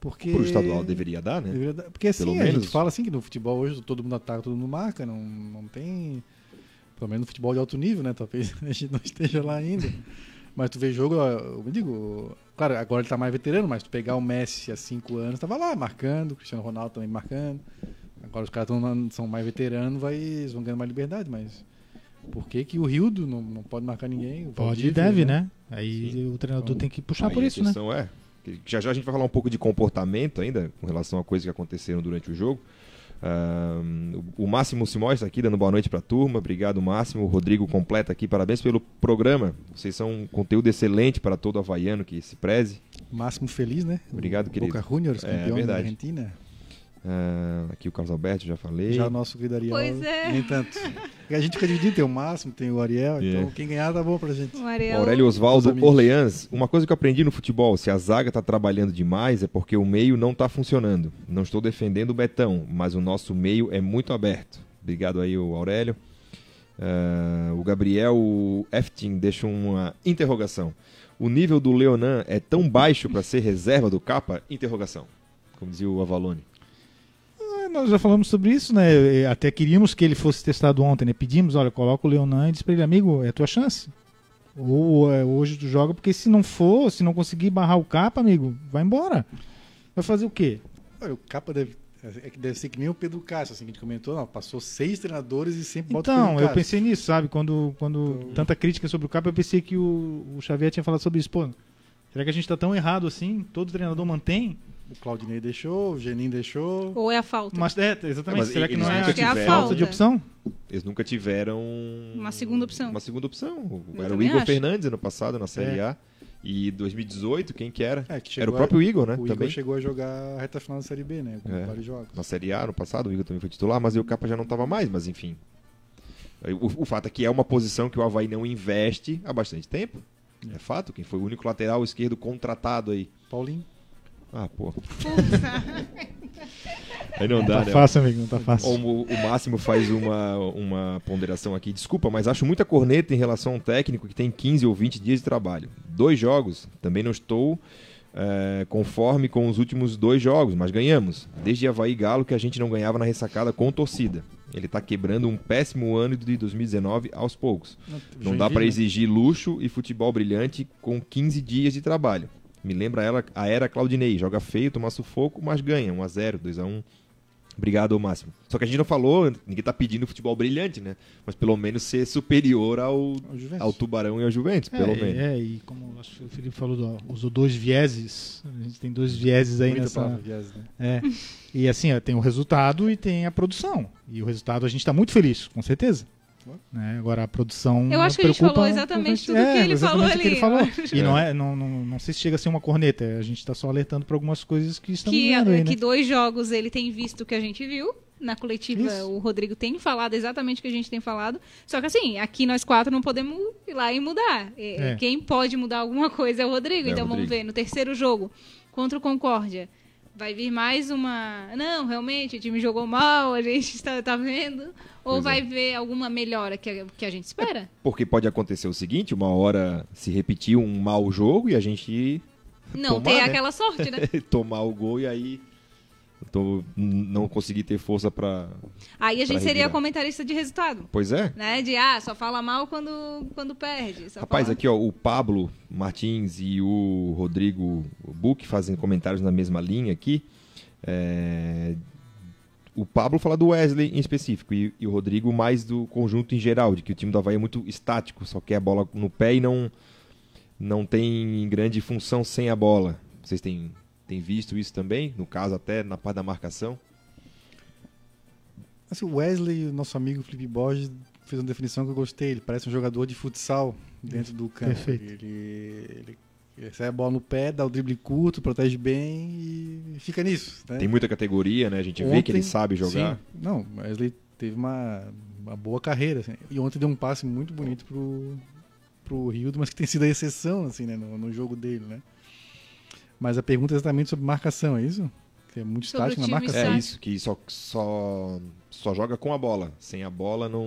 S1: Porque...
S3: Pro estadual deveria dar, né?
S1: Deveria dar- Porque assim,
S3: Pelo
S1: a
S3: menos.
S1: gente fala assim que no futebol hoje todo mundo ataca, todo mundo marca, não, não tem. Pelo menos no futebol de alto nível, né? Talvez a gente não esteja lá ainda. Mas tu vê jogo, eu digo, claro, agora ele tá mais veterano, mas tu pegar o Messi há cinco anos, tava lá marcando, o Cristiano Ronaldo também marcando. Agora os caras tão, são mais veteranos, vai, eles vão ganhando mais liberdade, mas por que, que o Rildo não, não pode marcar ninguém? O
S4: Pode e deve, né? Aí
S3: Sim.
S4: o treinador
S1: Então,
S4: tem que puxar por isso, né?
S3: é, já já a gente vai falar um pouco de comportamento ainda, com relação a coisas que aconteceram durante o jogo. Ahn, o Máximo Simões está aqui dando boa noite para a turma. Obrigado, Máximo. O Rodrigo completa aqui. Parabéns pelo programa. Vocês são um conteúdo excelente para todo havaiano que se preze.
S1: Máximo feliz, né?
S3: Obrigado, querido.
S1: Boca Juniors,
S3: É,
S1: campeão da
S3: verdade.
S1: Argentina.
S3: Ah, aqui o Carlos Alberto, já falei.
S1: Já o nosso querido Ariel.
S2: Pois é.
S1: Nem tanto. A gente fica dividindo, tem o Máximo, tem o Ariel,
S3: É.
S1: então quem ganhar tá bom pra gente.
S2: O Ariel.
S3: Aurélio Osvaldo. Orleans, uma coisa que eu aprendi no futebol, se a zaga está trabalhando demais é porque o meio não está funcionando. Não estou defendendo o Betão, mas o nosso meio é muito aberto. Obrigado aí, o Aurélio. Ah, o Gabriel Eftin deixa uma interrogação. O nível do Leonan é tão baixo para ser reserva do capa? Interrogação. Como dizia o Avalone.
S4: Nós já falamos sobre isso, né? Até queríamos que ele fosse testado ontem, né? Pedimos, olha, coloca o Leonan e diz pra ele, amigo, é tua chance. Ou é, hoje tu joga, porque se não for, se não conseguir barrar o capa, amigo, vai embora. Vai fazer o quê?
S1: Olha, o capa deve, é que deve ser que nem o Pedro Castro, assim, que a gente comentou, não, passou seis treinadores e sempre bota o
S4: Então, eu pensei nisso, sabe? Quando, quando
S1: Então-
S4: tanta crítica sobre o capa, eu pensei que o, o Xavier tinha falado sobre isso. Pô, será que a gente tá tão errado assim? Todo treinador mantém?
S1: O Claudinei deixou, o Genin deixou.
S2: Ou é a falta?
S4: Mas é, exatamente.
S3: Mas
S4: será que não é a
S3: tiveram-
S4: falta de opção?
S3: Eles nunca tiveram
S2: Uma segunda opção.
S3: Uma segunda opção.
S2: Eu
S3: Era o Igor
S2: acho.
S3: Fernandes ano passado na Série
S4: É.
S3: A E 2018, quem que era?
S1: É, que
S3: era o
S1: chegou a-
S3: próprio Igor, né?
S1: O
S3: também.
S1: Igor chegou a jogar a reta final da Série B, né? Com
S3: É.
S1: vários jogos.
S3: Na Série A, no passado, o Igor também foi titular, mas o Capa já não estava mais, mas enfim. O, o fato é que é uma posição que o Havaí não investe há bastante tempo. É fato, quem foi o único lateral esquerdo contratado aí.
S1: Paulinho.
S3: Ah, pô. aí não
S4: Não
S3: dá,
S4: tá
S3: né?
S4: fácil, amigo, não tá fácil.
S3: O, o Máximo faz uma, uma ponderação aqui. Desculpa, mas acho muita corneta em relação a um técnico que tem 15 ou 20 dias de trabalho. Dois jogos, também não estou é, conforme com os últimos dois jogos, mas ganhamos. Desde Havaí e Galo que a gente não ganhava na ressacada com torcida. Ele está quebrando um péssimo ano de 2019 aos poucos. Não dá para
S1: né?
S3: exigir luxo e futebol brilhante com 15 dias de trabalho. Me lembra ela, a era Claudinei. Joga feio, toma sufoco, mas ganha. 1x0, 2x1. Obrigado ao máximo. Só que a gente não falou, ninguém tá pedindo futebol brilhante, né? Mas pelo menos ser superior ao, ao Tubarão e ao Juventus, pelo
S4: é,
S3: menos.
S4: É, e como acho que o Felipe falou, usou dois vieses. A gente tem dois vieses aí nessa.
S1: palavra, viés, né?
S4: É. E assim, ó, tem o resultado e tem a produção. E o resultado a gente está muito feliz, com certeza. Né? Agora a produção.
S2: Eu acho que a gente falou exatamente tudo que ele falou
S4: o que ele
S2: ali.
S4: falou. E não, é, não, não, não sei se chega a ser uma corneta, a gente está só alertando para algumas coisas que estão
S2: que,
S4: vendo aí,
S2: que
S4: né?
S2: dois jogos ele tem visto que a gente viu. Na coletiva,
S4: Isso.
S2: o Rodrigo tem falado exatamente o que a gente tem falado. Só que assim, aqui nós quatro não podemos ir lá e mudar. É,
S4: É.
S2: Quem pode mudar alguma coisa é o Rodrigo.
S3: É o
S2: então vamos
S3: Rodrigo.
S2: ver. No terceiro jogo, contra o Concórdia, vai vir mais uma. Não, realmente, o time jogou mal, a gente está tá vendo. Ou
S3: Pois é.
S2: vai ver alguma melhora que, a- que a gente espera?
S3: Porque pode acontecer o seguinte, uma hora se repetir um mau jogo e a gente
S2: Não,
S3: Tomar,
S2: ter
S3: né?
S2: aquela sorte, né?
S3: tomar o gol e aí tô, não conseguir ter força pra...
S2: Aí a gente seria
S3: revirar.
S2: comentarista de resultado.
S3: Pois é.
S2: Né? De, ah, só fala mal quando, quando perde.
S3: Rapaz,
S2: fala-
S3: aqui ó, o Pablo Martins e o Rodrigo Buck fazem comentários na mesma linha aqui. É, O Pablo fala do Wesley em específico e, e o Rodrigo mais do conjunto em geral, de que o time do Havaí é muito estático, só quer a bola no pé e não, não tem grande função sem a bola. Vocês têm, têm visto isso também? No caso, até na parte da marcação?
S1: Assim, o Wesley, o nosso amigo Felipe Borges, fez uma definição que eu gostei. Ele parece um jogador de futsal dentro do campo.
S4: Perfeito.
S1: Ele, ele, ele recebe a bola no pé, dá o drible curto, protege bem e fica nisso. Né?
S3: Tem muita categoria, né? A gente vê que ele
S1: Ontem-
S3: sabe jogar.
S1: Sim, não, o Wesley teve uma, uma boa carreira. assim. E ontem deu um passe muito bonito pro, pro Rildo, mas que tem sido a exceção assim, né, no, no jogo dele. Né? Mas a pergunta é exatamente sobre marcação, é isso? Que é muito
S2: Sobre
S1: estático na marcação.
S3: É isso, que só, só, só joga com a bola. Sem a bola não,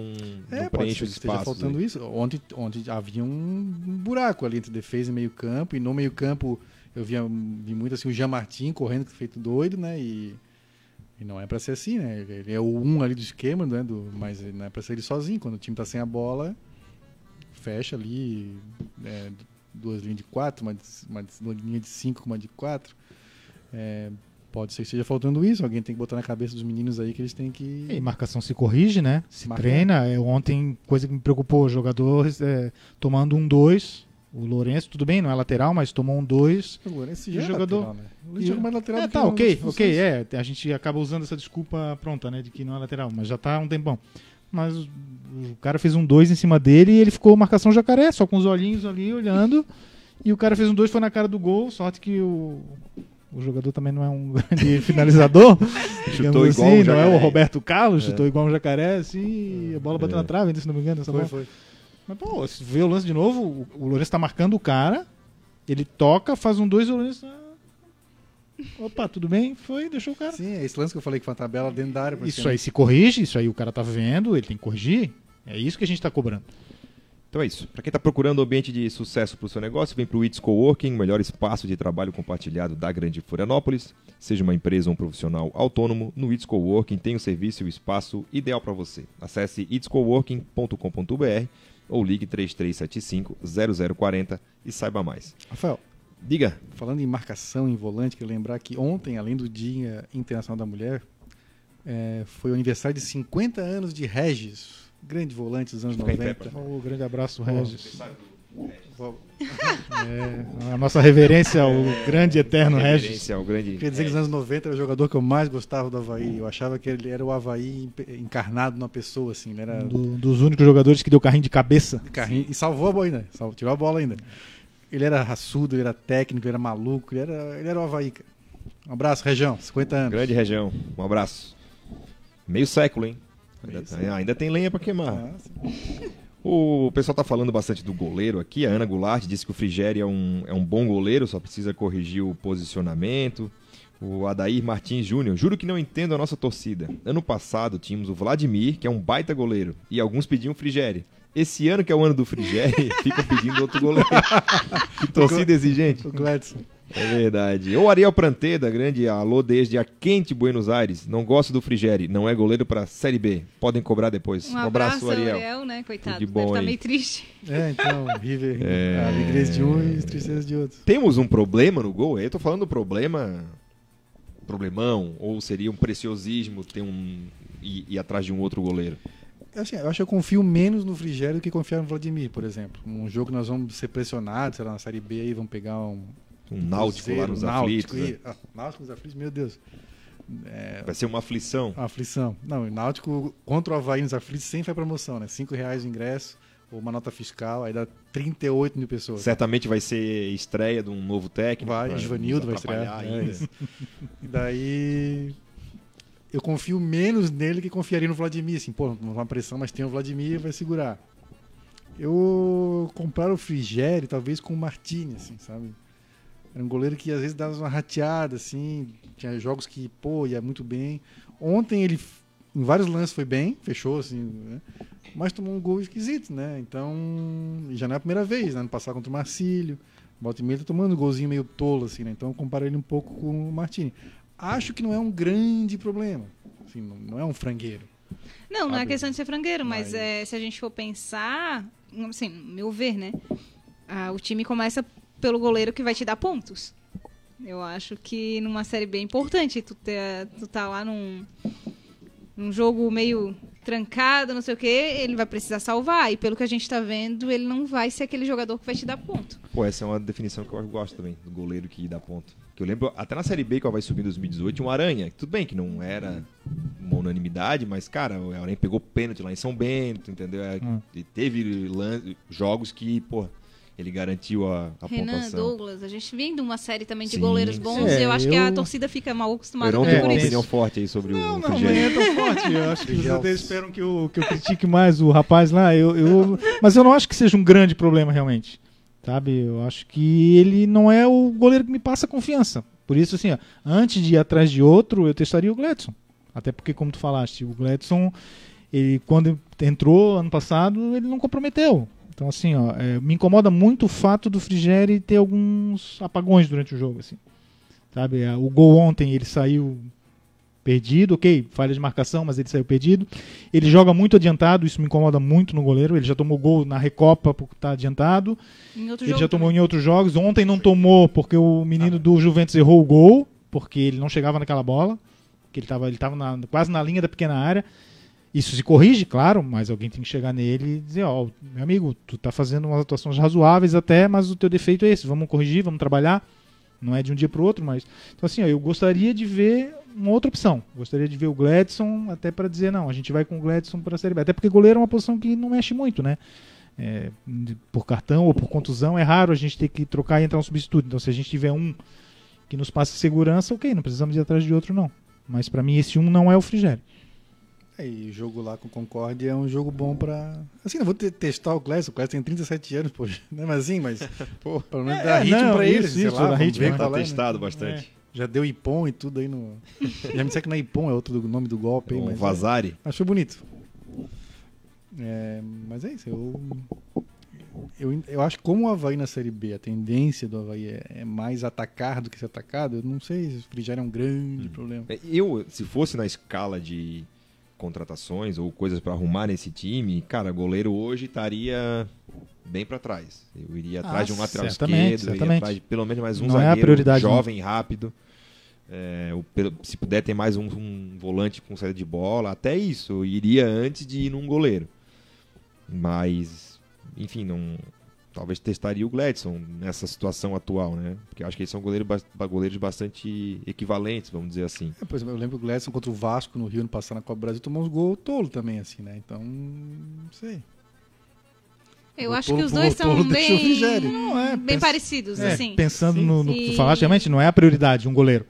S1: É,
S3: não
S1: pode
S3: preenche os espaços.
S1: faltando
S3: aí.
S1: isso. Ontem, ontem havia um buraco ali entre defesa e meio campo, e no meio campo eu via, vi muito assim o Jean Martin correndo feito doido, né? E, e não é pra ser assim, né? Ele é o um ali do esquema, né? Do, mas não é pra ser ele sozinho. Quando o time tá sem a bola, fecha ali é, duas linhas de quatro, uma, de- uma, de- uma linha de cinco uma de quatro. É, pode ser que esteja faltando isso. Alguém tem que botar na cabeça dos meninos aí que eles têm que.
S4: E marcação se corrige, né? Se
S1: Marca-
S4: treina. É, ontem, coisa que me preocupou, o jogador é, tomando um 2. O Lourenço, tudo bem, não é lateral, mas tomou um 2.
S1: O Lourenço já é
S4: jogador-
S1: lateral, né? O Lourenço joga mais lateral
S4: É, tá, ok, ok, é. A gente acaba usando essa desculpa pronta, né? De que não é lateral, mas já tá há um tempão. Mas o cara fez um 2 em cima dele e ele ficou marcação jacaré, só com os olhinhos ali olhando. E o cara fez um 2, foi na cara do gol. Sorte que o, o jogador também não é um grande finalizador.
S3: Chutou igual um
S4: não é o Roberto Carlos,
S3: É.
S4: chutou igual um jacaré, assim, e a bola bateu
S3: É.
S4: na trave, se não me engano. Essa
S1: Foi,
S4: bola.
S1: foi.
S4: Mas, pô, se vê o lance de novo, o, o Lourenço tá marcando o cara, ele toca, faz um 2 e o Lourenço. Opa, tudo bem? Foi, deixou o cara.
S1: Sim, é esse lance que eu falei que foi uma tabela dentro da área.
S4: Isso aí se corrige, isso aí o cara tá vendo, ele tem que corrigir. É isso que a gente tá cobrando.
S3: Então é isso. Para quem está procurando um ambiente de sucesso para o seu negócio, vem para o It's Coworking, o melhor espaço de trabalho compartilhado da Grande Florianópolis. Seja uma empresa ou um profissional autônomo, no It's Coworking tem o serviço e o espaço ideal para você. Acesse itscoworking.com.br ou ligue 3375-0040 e saiba mais.
S1: Rafael,
S3: Diga.
S1: falando em marcação em volante, quero lembrar que ontem, além do Dia Internacional da Mulher, é, foi o aniversário de 50 anos de Regis, grande volante dos anos
S3: Fica em pé,
S1: 90.
S4: Um grande abraço, Regis. É, a nossa reverência ao grande eterno Regis.
S3: Ao grande...
S1: Queria dizer que nos anos 90 era o jogador que eu mais gostava do Havaí. Eu achava que ele era o Havaí encarnado numa pessoa, assim. Ele era
S4: Um do- dos únicos jogadores que deu carrinho de cabeça.
S1: carrinho, e salvou a bola ainda. Salvou, tirou a bola ainda. Ele era raçudo, ele era técnico, ele era maluco, ele era, ele era o Havaí, cara. Um abraço, região, 50 anos.
S3: Grande região, um abraço. Meio século, hein? Ainda, tem- ainda tem lenha pra queimar.
S1: Ah.
S3: O pessoal tá falando bastante do goleiro aqui. A Ana Goulart disse que o Frigério é um, é um bom goleiro, só precisa corrigir o posicionamento. O Adair Martins Júnior, juro que não entendo a nossa torcida. Ano passado tínhamos o Vladimir, que é um baita goleiro, e alguns pediam Frigério. Esse ano, que é o ano do Frigério, ficam pedindo outro goleiro. que torcida exigente.
S1: O Gladson.
S3: É verdade. O Ariel Pranteda, grande alô desde a quente Buenos Aires. Não gosto do Frigeri, não é goleiro pra Série B. Podem cobrar depois.
S2: Um abraço,
S3: Ariel.
S2: Ariel. né? Coitado.
S3: Tudo de bom
S2: Deve estar
S3: aí.
S2: meio triste.
S1: É, então, River,
S3: É.
S1: a alegria de um e tristeza de outro.
S3: Temos um problema no gol? Eu tô falando problema. Problemão? Ou seria um preciosismo ter um. ir atrás de um outro goleiro?
S1: Assim, eu acho que eu confio menos no Frigério do que confiar no Vladimir, por exemplo. Um jogo que nós vamos ser pressionados, sei lá, na Série B aí, vamos pegar um.
S3: Um náutico lá
S1: Cruzeiro,
S3: nos
S1: Náutico,
S3: aflitos.
S1: e-
S3: né?
S1: ah, Náutico nos aflitos, meu Deus. É,
S3: Vai ser uma aflição.
S1: uma aflição. Não, o Náutico contra o Havaí nos aflitos sempre foi promoção, né? 5 reais o ingresso, ou uma nota fiscal, aí dá 38 mil pessoas.
S3: Certamente vai ser estreia de um novo técnico.
S1: Vai,
S3: pra
S1: Givanildo vai estrear. É
S3: ainda.
S1: E daí. Eu confio menos nele que confiaria no Vladimir. Assim, pô, uma pressão, mas tem o Vladimir vai segurar. Eu comprar o Frigério, talvez com o Martini, assim, sabe? Era um goleiro que às vezes dava uma rateada, assim. Tinha jogos que, pô, ia muito bem. Ontem ele, em vários lances, foi bem, fechou, assim, né? Mas tomou um gol esquisito, né? Então, já não é a primeira vez, né? No passado contra o Marcílio. Volta e tá tomando um golzinho meio tolo, assim, né? Então comparo ele um pouco com o Martini. Acho que não é um grande problema. Assim, não, não é um frangueiro.
S2: Não, não é
S1: Sabe?
S2: questão de ser frangueiro, mas,
S1: Mas-
S2: é, se a gente for pensar, assim, no meu ver, né? ah, o time começa pelo goleiro que vai te dar pontos. Eu acho que numa série B é importante tu, ter, tu tá lá num, num jogo meio trancado, não sei o que, ele vai precisar salvar. E pelo que a gente tá vendo, ele não vai ser aquele jogador que vai te dar ponto.
S3: Pô, essa é uma definição que eu gosto também, do goleiro que dá ponto. Que eu lembro, até na Série B que o Havaí subiu em 2018, tinha um Aranha. Tudo bem que não era uma unanimidade, mas, cara, o Aranha pegou pênalti lá em São Bento, entendeu? É,
S4: Hum.
S3: E teve jogos que, pô, ele garantiu a, a
S2: Renan,
S3: pontuação.
S2: Douglas, a gente vem de uma série também de
S3: Sim,
S2: goleiros bons
S4: sim.
S2: e eu
S4: É,
S2: acho que a torcida fica mal acostumada com
S3: tem
S4: É,
S3: uma
S2: por
S4: tem
S2: isso.
S3: opinião forte aí sobre
S4: Não,
S3: o
S4: não, nem é tão forte. Eu acho que vocês
S1: Frigel.
S4: até esperam que eu, que eu critique mais o rapaz lá. Eu, eu, mas eu não acho que seja um grande problema, realmente. Sabe? Eu acho que ele não é o goleiro que me passa confiança. Por isso, assim, ó, antes de ir atrás de outro, eu testaria o Gladson. Até porque, como tu falaste, o Gladson, ele, quando entrou ano passado, ele não comprometeu. Então, assim, ó, é, me incomoda muito o fato do Frigeri ter alguns apagões durante o jogo, assim. Sabe? É, O gol ontem, ele saiu perdido, ok, falha de marcação, mas ele saiu perdido. Ele joga muito adiantado, isso me incomoda muito no goleiro. Ele já tomou gol na Recopa porque tá adiantado.
S2: Em outro
S4: Ele
S2: jogo
S4: já tomou
S2: também.
S4: em outros jogos. Ontem não tomou porque o menino do Juventus errou o gol, porque ele não chegava naquela bola, que ele estava ele tava na- quase na linha da pequena área. Isso se corrige, claro, mas alguém tem que chegar nele e dizer, ó, meu amigo, tu tá fazendo umas atuações razoáveis até, mas o teu defeito é esse, vamos corrigir, vamos trabalhar. Não é de um dia para o outro, mas então assim, ó, eu gostaria de ver uma outra opção. Gostaria de ver o Gladson até para dizer não, a gente vai com o Gladson para a Série B. Até porque goleiro é uma posição que não mexe muito, né? É, por cartão ou por contusão é raro a gente ter que trocar e entrar um substituto. Então se a gente tiver um que nos passe segurança, ok, não precisamos ir atrás de outro não. Mas para mim esse um não é o Frigério.
S1: É, e o jogo lá com o Concorde é um jogo bom pra. Assim, não vou te- testar o Clash, o Clash tem 37 anos, pô. Não é mais assim, mas.
S3: Pô,
S1: pelo menos
S4: É,
S1: dá
S4: é,
S1: ritmo
S4: não,
S1: pra
S4: isso,
S1: eles. sei
S4: isso,
S1: lá,
S4: dá
S1: vamos
S4: ritmo,
S1: ver
S4: né?
S1: qual
S3: tá
S1: é, né?
S3: testado bastante.
S1: Já deu Ipom e tudo aí no. Já me disseram que não é Ipom, é outro do nome do golpe aí,
S3: Um
S1: mas.
S3: Vazari.
S1: Mas foi bonito. É, mas é isso, eu, eu. Eu acho que como o Havaí na Série B, a tendência do Havaí é, é mais atacar do que ser atacado, eu não sei se o Frigério é um grande problema.
S3: É, Eu, se fosse na escala de contratações ou coisas pra arrumar nesse time, cara, goleiro hoje estaria bem pra trás. Eu iria atrás
S4: Ah,
S3: de um lateral
S4: certamente,
S3: esquerdo,
S4: certamente.
S3: atrás de pelo menos mais um
S4: Não é
S3: zagueiro
S4: não.
S3: jovem, rápido. É, se puder ter mais um, um volante com saída de bola, até isso, eu iria antes de ir num goleiro. Mas, enfim, não. Talvez testaria o Gladson nessa situação atual, né? Porque eu acho que eles são goleiros, ba- goleiros bastante equivalentes, vamos dizer assim.
S1: É, exemplo, eu lembro que o Gladson contra o Vasco no Rio, no passado na Copa do Brasil, tomou uns gols tolo também, assim, né? Então, não sei.
S2: Eu acho
S1: Tolo-
S2: que os dois são
S1: o
S2: bem.
S4: Não, é,
S2: bem
S4: pensa-
S2: parecidos,
S4: É,
S2: assim.
S4: pensando
S1: Sim,
S4: no, no
S2: sim.
S4: que tu falaste, realmente não é a prioridade um goleiro.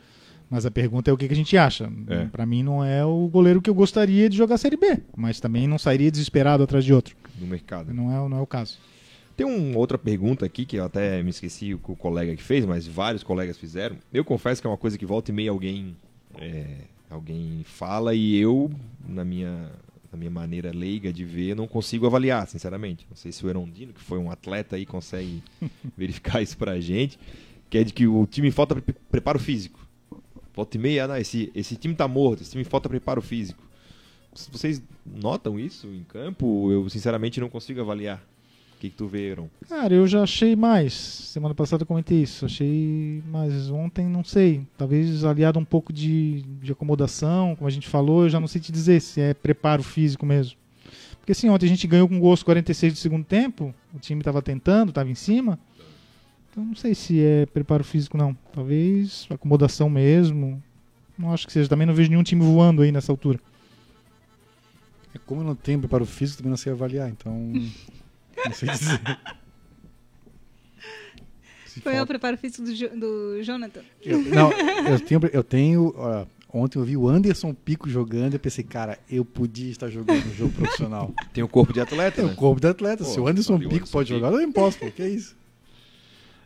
S4: Mas a pergunta é o que, que a gente acha.
S3: É.
S4: Pra mim não é o goleiro que eu gostaria de jogar Série B, mas também não sairia desesperado atrás de outro.
S3: no mercado.
S4: Não é, não é o caso.
S3: Tem uma outra pergunta aqui que eu até me esqueci o que o colega que fez, mas vários colegas fizeram. Eu confesso que é uma coisa que volta e meia alguém, é, alguém fala e eu, na minha, na minha maneira leiga de ver, não consigo avaliar, sinceramente. Não sei se o Erondino, que foi um atleta aí, consegue verificar isso pra gente, que é de que o time falta pre- preparo físico. Volta e meia, não, esse, esse time tá morto, esse time falta preparo físico. Vocês notam isso em campo? Eu, sinceramente, não consigo avaliar. O que, que tu Heron?
S4: Cara, eu já achei mais. Semana passada eu comentei isso. Achei mais. Ontem, não sei. Talvez aliado a um pouco de, de acomodação, como a gente falou, eu já não sei te dizer se é preparo físico mesmo. Porque assim, ontem a gente ganhou com gosto 46 do segundo tempo. O time estava tentando, estava em cima. Então não sei se é preparo físico, não. Talvez acomodação mesmo. Não acho que seja. Também não vejo nenhum time voando aí nessa altura.
S1: É como eu não tenho preparo físico, também não sei avaliar, então. não sei dizer. Se
S2: Foi o preparo físico do, Jo- do Jonathan.
S1: Eu- não, eu tenho. Eu tenho ó, ontem eu vi o Anderson Pico jogando e eu pensei, cara, eu podia estar jogando um jogo profissional.
S3: Tem o corpo de atleta,
S1: Tem
S3: né?
S1: o corpo de atleta.
S3: Pô,
S1: Se o Anderson
S3: o
S1: Pico
S3: Anderson
S1: pode
S3: Pico.
S1: jogar, eu não posso, pô. Que é isso?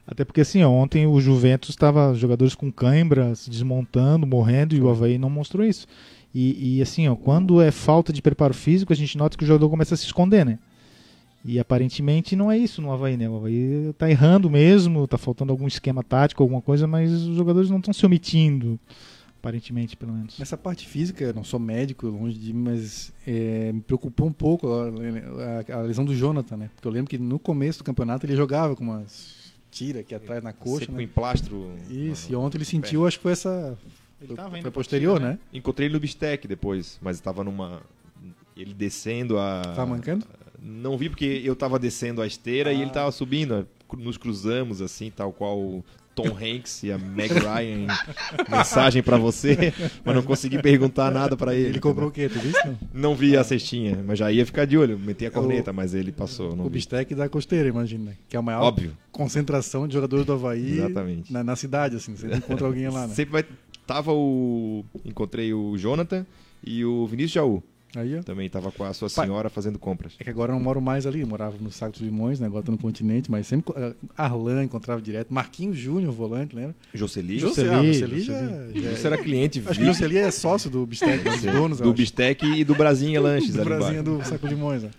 S4: Até porque assim, ó, ontem o Juventus estava jogadores com cãibra, se desmontando, morrendo, e o Havaí não mostrou isso. E, e, assim, ó, quando é falta de preparo físico, a gente nota que o jogador começa a se esconder, né? E aparentemente não é isso no Havaí, né? O Havaí tá errando mesmo, tá faltando algum esquema tático, alguma coisa, mas os jogadores não estão se omitindo, aparentemente, pelo menos.
S1: Nessa parte física, eu não sou médico, longe de mim, mas é, me preocupou um pouco a, a- a lesão do Jonathan, né? Porque eu lembro que no começo do campeonato ele jogava com umas tira aqui atrás na coxa,
S3: Sempre
S1: né?
S3: em plastro.
S1: Isso, e ontem ele sentiu, acho que foi essa.
S4: Ele
S1: Foi,
S4: tava
S1: foi posterior,
S4: tira,
S1: né?
S3: Encontrei ele no bistec depois, mas estava numa. Ele descendo a.
S1: Tava mancando?
S3: Não vi porque eu tava descendo a esteira e
S1: Ah.
S3: ele tava subindo. Nos cruzamos, assim, tal qual o Tom Hanks e a Meg Ryan. mensagem pra você, mas não consegui perguntar nada pra ele.
S1: Ele comprou o quê? Tu viste? Não?
S3: Não vi a cestinha, mas já ia ficar de olho. Meti a corneta, mas ele passou. Não
S1: o
S3: vi.
S1: bistec da costeira, imagina. né? Que é a maior
S3: Óbvio,
S1: concentração de jogadores do Havaí
S3: exatamente.
S1: na, na cidade, assim. Você encontra alguém lá, né?
S3: Sempre vai. Tava o. Encontrei o Jonathan e o Vinícius Jaú.
S1: Aí, ó.
S3: Também tava com a sua
S1: Pai.
S3: senhora fazendo compras.
S1: É que agora eu não moro mais ali, eu morava no Saco dos Limões, né? Agora tô no continente, mas sempre. eh, Arlan encontrava direto. Marquinhos Júnior, volante, lembra?
S3: Jocely?
S4: Jocely,
S1: ah, Jocely já,
S4: Jocely.
S1: já
S3: Você era cliente
S1: Acho que Jocely é sócio do Bistec, dos donos,
S3: do
S1: acho.
S3: Bistec e do Brasinha Lanches
S1: do
S3: ali
S1: Brasinha
S3: embaixo.
S1: do Saco de Limões, né?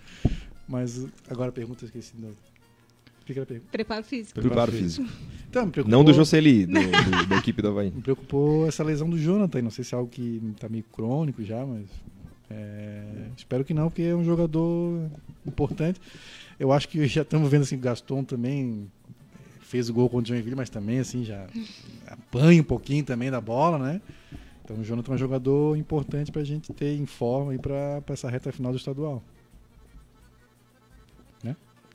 S1: Mas agora a pergunta eu esqueci. Não.
S2: Preparo físico.
S3: Preparo físico.
S1: Então, me preocupou,
S3: Não do Jocely, do, do- da equipe do Havaí.
S1: Me preocupou essa lesão do Jonathan. Não sei se é algo que tá meio crônico já, mas. É, espero que não, porque é um jogador importante. Eu acho que já estamos vendo assim, o Gaston também fez o gol contra o Joinville, mas também assim já apanha um pouquinho também da bola, né? Então o Jonathan é um jogador importante pra gente ter em forma aí pra, pra essa reta final do estadual.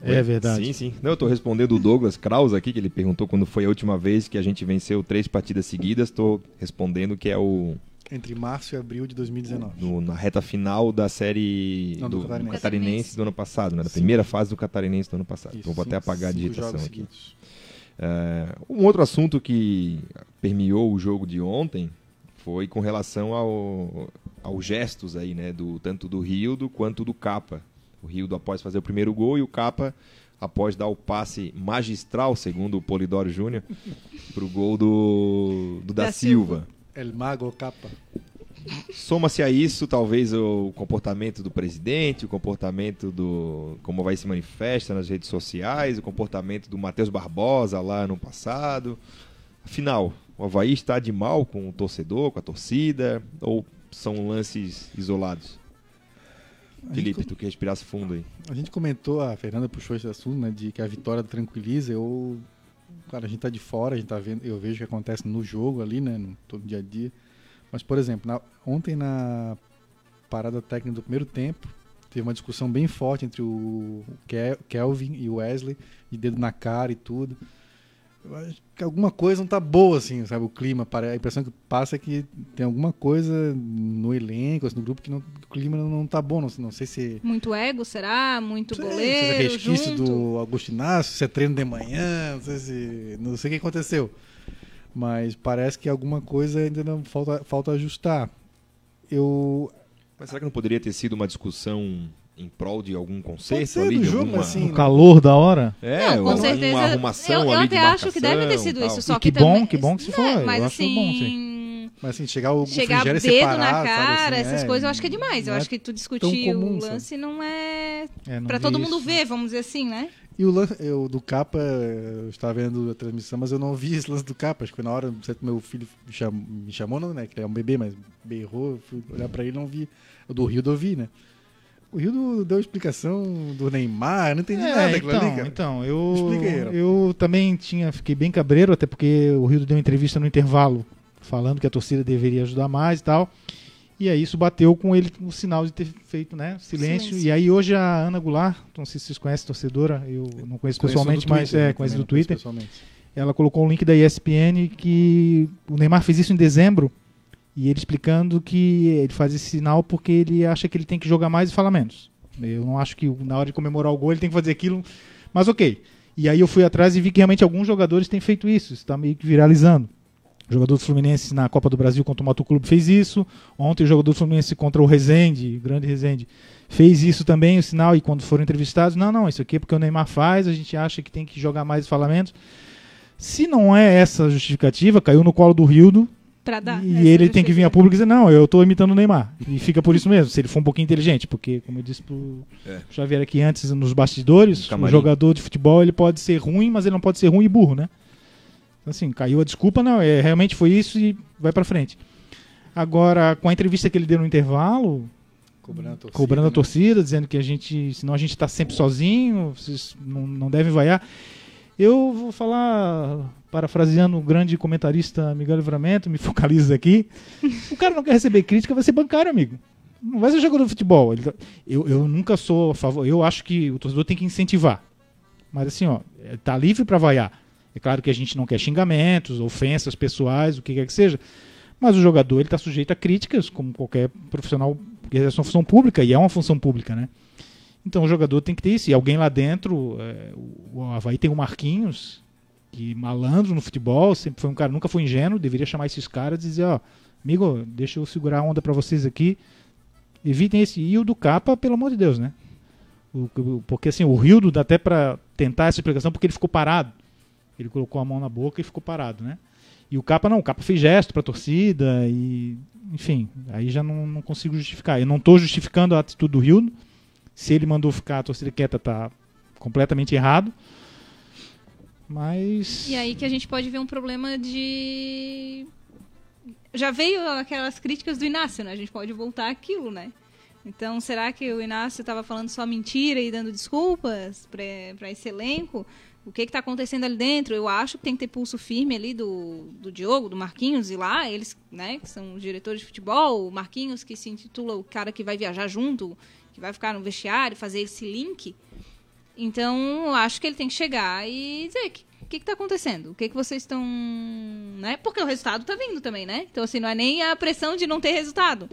S4: É verdade.
S3: Sim, sim. Não, eu tô respondendo o Douglas Kraus aqui, que ele perguntou quando foi a última vez que a gente venceu três partidas seguidas. Tô respondendo que é o
S1: Entre março e abril de 2019.
S3: no- na reta final da série
S1: Não, do
S3: do, do
S1: Catarinense.
S3: Catarinense do ano passado, né? Da
S1: Sim.
S3: primeira fase do Catarinense do ano passado. então vou até apagar a digitação aqui. É, um outro assunto que permeou o jogo de ontem foi com relação ao, aos gestos aí, né? Do, tanto do Rildo quanto do Capa. O Rildo após fazer o primeiro gol e o Capa após dar o passe magistral, segundo o Polidoro Júnior, pro gol do, do da,
S2: Da
S3: Silva.
S1: El Mago Capa.
S3: Soma-se a isso, talvez, o comportamento do presidente, o comportamento do. como vai se manifesta nas redes sociais, o comportamento do Matheus Barbosa lá no passado. Afinal, o Havaí está de mal com o torcedor, com a torcida, ou são lances isolados?
S1: A
S3: Felipe, tu que respirasse fundo aí.
S1: a gente comentou, a Fernanda puxou esse assunto, né, de que a vitória tranquiliza. Eu, cara, a gente tá de fora, a gente tá vendo, eu vejo o que acontece no jogo ali, né, no todo dia a dia. Mas, por exemplo, na- ontem na parada técnica do primeiro tempo, teve uma discussão bem forte entre o Ke- Kelvin e o Wesley, de dedo na cara e tudo. Eu acho que alguma coisa não tá boa, assim, sabe? O clima. A impressão que passa é que tem alguma coisa no elenco, assim, no grupo, que não, o clima não tá bom. Não, não sei se.
S2: Muito ego, será? Muito
S1: sei,
S2: goleiro.
S1: Se é resquício
S2: junto.
S1: do Augusto Inácio, se é treino de manhã, não sei se. Não sei o que aconteceu. Mas parece que alguma coisa ainda não falta, falta ajustar. Eu.
S3: Mas será que não poderia ter sido uma discussão em prol de algum conceito ali? de
S1: jogo,
S3: alguma...
S1: assim,
S4: O calor da hora.
S3: É,
S2: não, com
S3: uma,
S2: certeza.
S3: uma arrumação
S2: eu, eu
S3: ali
S2: até
S3: de
S2: acho que deve ter sido isso. Só
S4: E que bom,
S2: também,
S4: que bom que se
S2: né,
S4: foi, eu
S2: Mas
S4: acho
S2: assim.
S4: bom,
S1: Mas assim, chegar o,
S2: Chegar dedo
S1: separado,
S2: na
S1: sabe,
S2: cara,
S1: assim,
S2: essas
S1: é,
S2: coisas, eu acho que é demais. Eu
S1: não
S2: acho que tu discutir
S1: comum,
S2: o
S1: sabe?
S2: lance não é
S4: É, vi
S2: todo mundo
S4: isso.
S2: ver, vamos dizer assim, né?
S1: E o lance eu, do capa, eu estava vendo a transmissão, mas eu não vi esse lance do capa. Acho que foi na hora, não sei se meu filho me chamou, me chamou, não, né? Que ele é um bebê, mas berrou, eu fui olhar pra ele e não vi. O do Rio eu vi, né? O Rio deu explicação do Neymar, eu não entendi
S4: É,
S1: nada daquilo
S4: então,
S1: ali, cara.
S4: então eu,
S1: aí,
S4: eu também tinha, fiquei bem cabreiro, até porque o Rio deu uma entrevista no intervalo falando que a torcida deveria ajudar mais e tal. E aí isso bateu com ele o sinal de ter feito, né, silêncio.
S2: Silêncio.
S4: E aí hoje a Ana Goulart, não sei se vocês conhecem torcedora, eu não conheço
S1: Conheço
S4: pessoalmente,
S1: do
S4: mas
S1: Twitter,
S4: é,
S1: né,
S4: conheço do Twitter. Ela colocou um link da ESPN que o Neymar fez isso em dezembro e ele explicando que ele faz esse sinal porque ele acha que ele tem que jogar mais e falar menos. Eu não acho que na hora de comemorar o gol ele tem que fazer aquilo, mas ok. E aí eu fui atrás e vi que realmente alguns jogadores têm feito isso, está meio que viralizando. O jogador do Fluminense na Copa do Brasil contra o Moto Clube fez isso. Ontem o jogador do Fluminense contra o Rezende, grande Rezende, fez isso também, o sinal, e quando foram entrevistados, não, não, isso aqui é porque o Neymar faz, a gente acha que tem que jogar mais falar menos. Se não é essa a justificativa, caiu no colo do Rildo
S2: Pra dar.
S4: e ele tem que vir a público e dizer, não, eu tô imitando o Neymar. E fica por isso mesmo, se ele for um pouquinho inteligente, porque, como eu disse pro
S3: É.
S4: Xavier aqui antes, nos bastidores,
S3: No
S4: o jogador de futebol ele pode ser ruim, mas ele não pode ser ruim e burro, né? Então, assim, caiu a desculpa, não, é, realmente foi isso e vai pra frente. Agora, com a entrevista que ele deu no intervalo,
S1: Cobrando a torcida.
S4: cobrando a
S1: né?
S4: torcida, dizendo que a gente, senão a gente está sempre sozinho, vocês não, não devem vaiar. Eu vou falar, parafraseando o grande comentarista Miguel Livramento, me focaliza aqui. O cara não quer receber crítica, vai ser bancário, amigo. Não vai ser jogador de futebol. Tá- eu, eu nunca sou a favor. Eu acho que o torcedor tem que incentivar. Mas assim, ó, ele tá livre para vaiar. É claro que a gente não quer xingamentos, ofensas pessoais, o que quer que seja. Mas o jogador ele está sujeito a críticas, como qualquer profissional que exerce uma função pública, e é uma função pública, né? Então o jogador tem que ter isso. E alguém lá dentro, é, o Havaí tem o Marquinhos, que malandro no futebol, sempre foi um cara, nunca foi ingênuo, deveria chamar esses caras e dizer, ó, amigo, deixa eu segurar a onda para vocês aqui. Evitem esse. E o do Capa, pelo amor de Deus, né? O- porque assim, o Rildo dá até para tentar essa explicação porque ele ficou parado. Ele colocou a mão na boca e ficou parado, né? E o Capa não, o Capa fez gesto pra torcida e. Enfim, aí já não, não consigo justificar. Eu não tô justificando a atitude do Rildo. Se ele mandou ficar a torcida quieta, tá completamente errado. Mas.
S2: E aí que a gente pode ver um problema de. Já veio aquelas críticas do Inácio, né? A gente pode voltar àquilo, né? Então, será que o Inácio estava falando só mentira e dando desculpas para esse elenco? O que está acontecendo ali dentro? Eu acho que tem que ter pulso firme ali do, do Diogo, do Marquinhos, e lá, eles, né, que são diretores de futebol, o Marquinhos, que se intitula o cara que vai viajar junto, que vai ficar no vestiário, fazer esse link. Então, acho que ele tem que chegar e dizer que o que está acontecendo? O que, que vocês estão. Né? Porque o resultado está vindo também, né? Então, assim, não é nem a pressão de não ter resultado.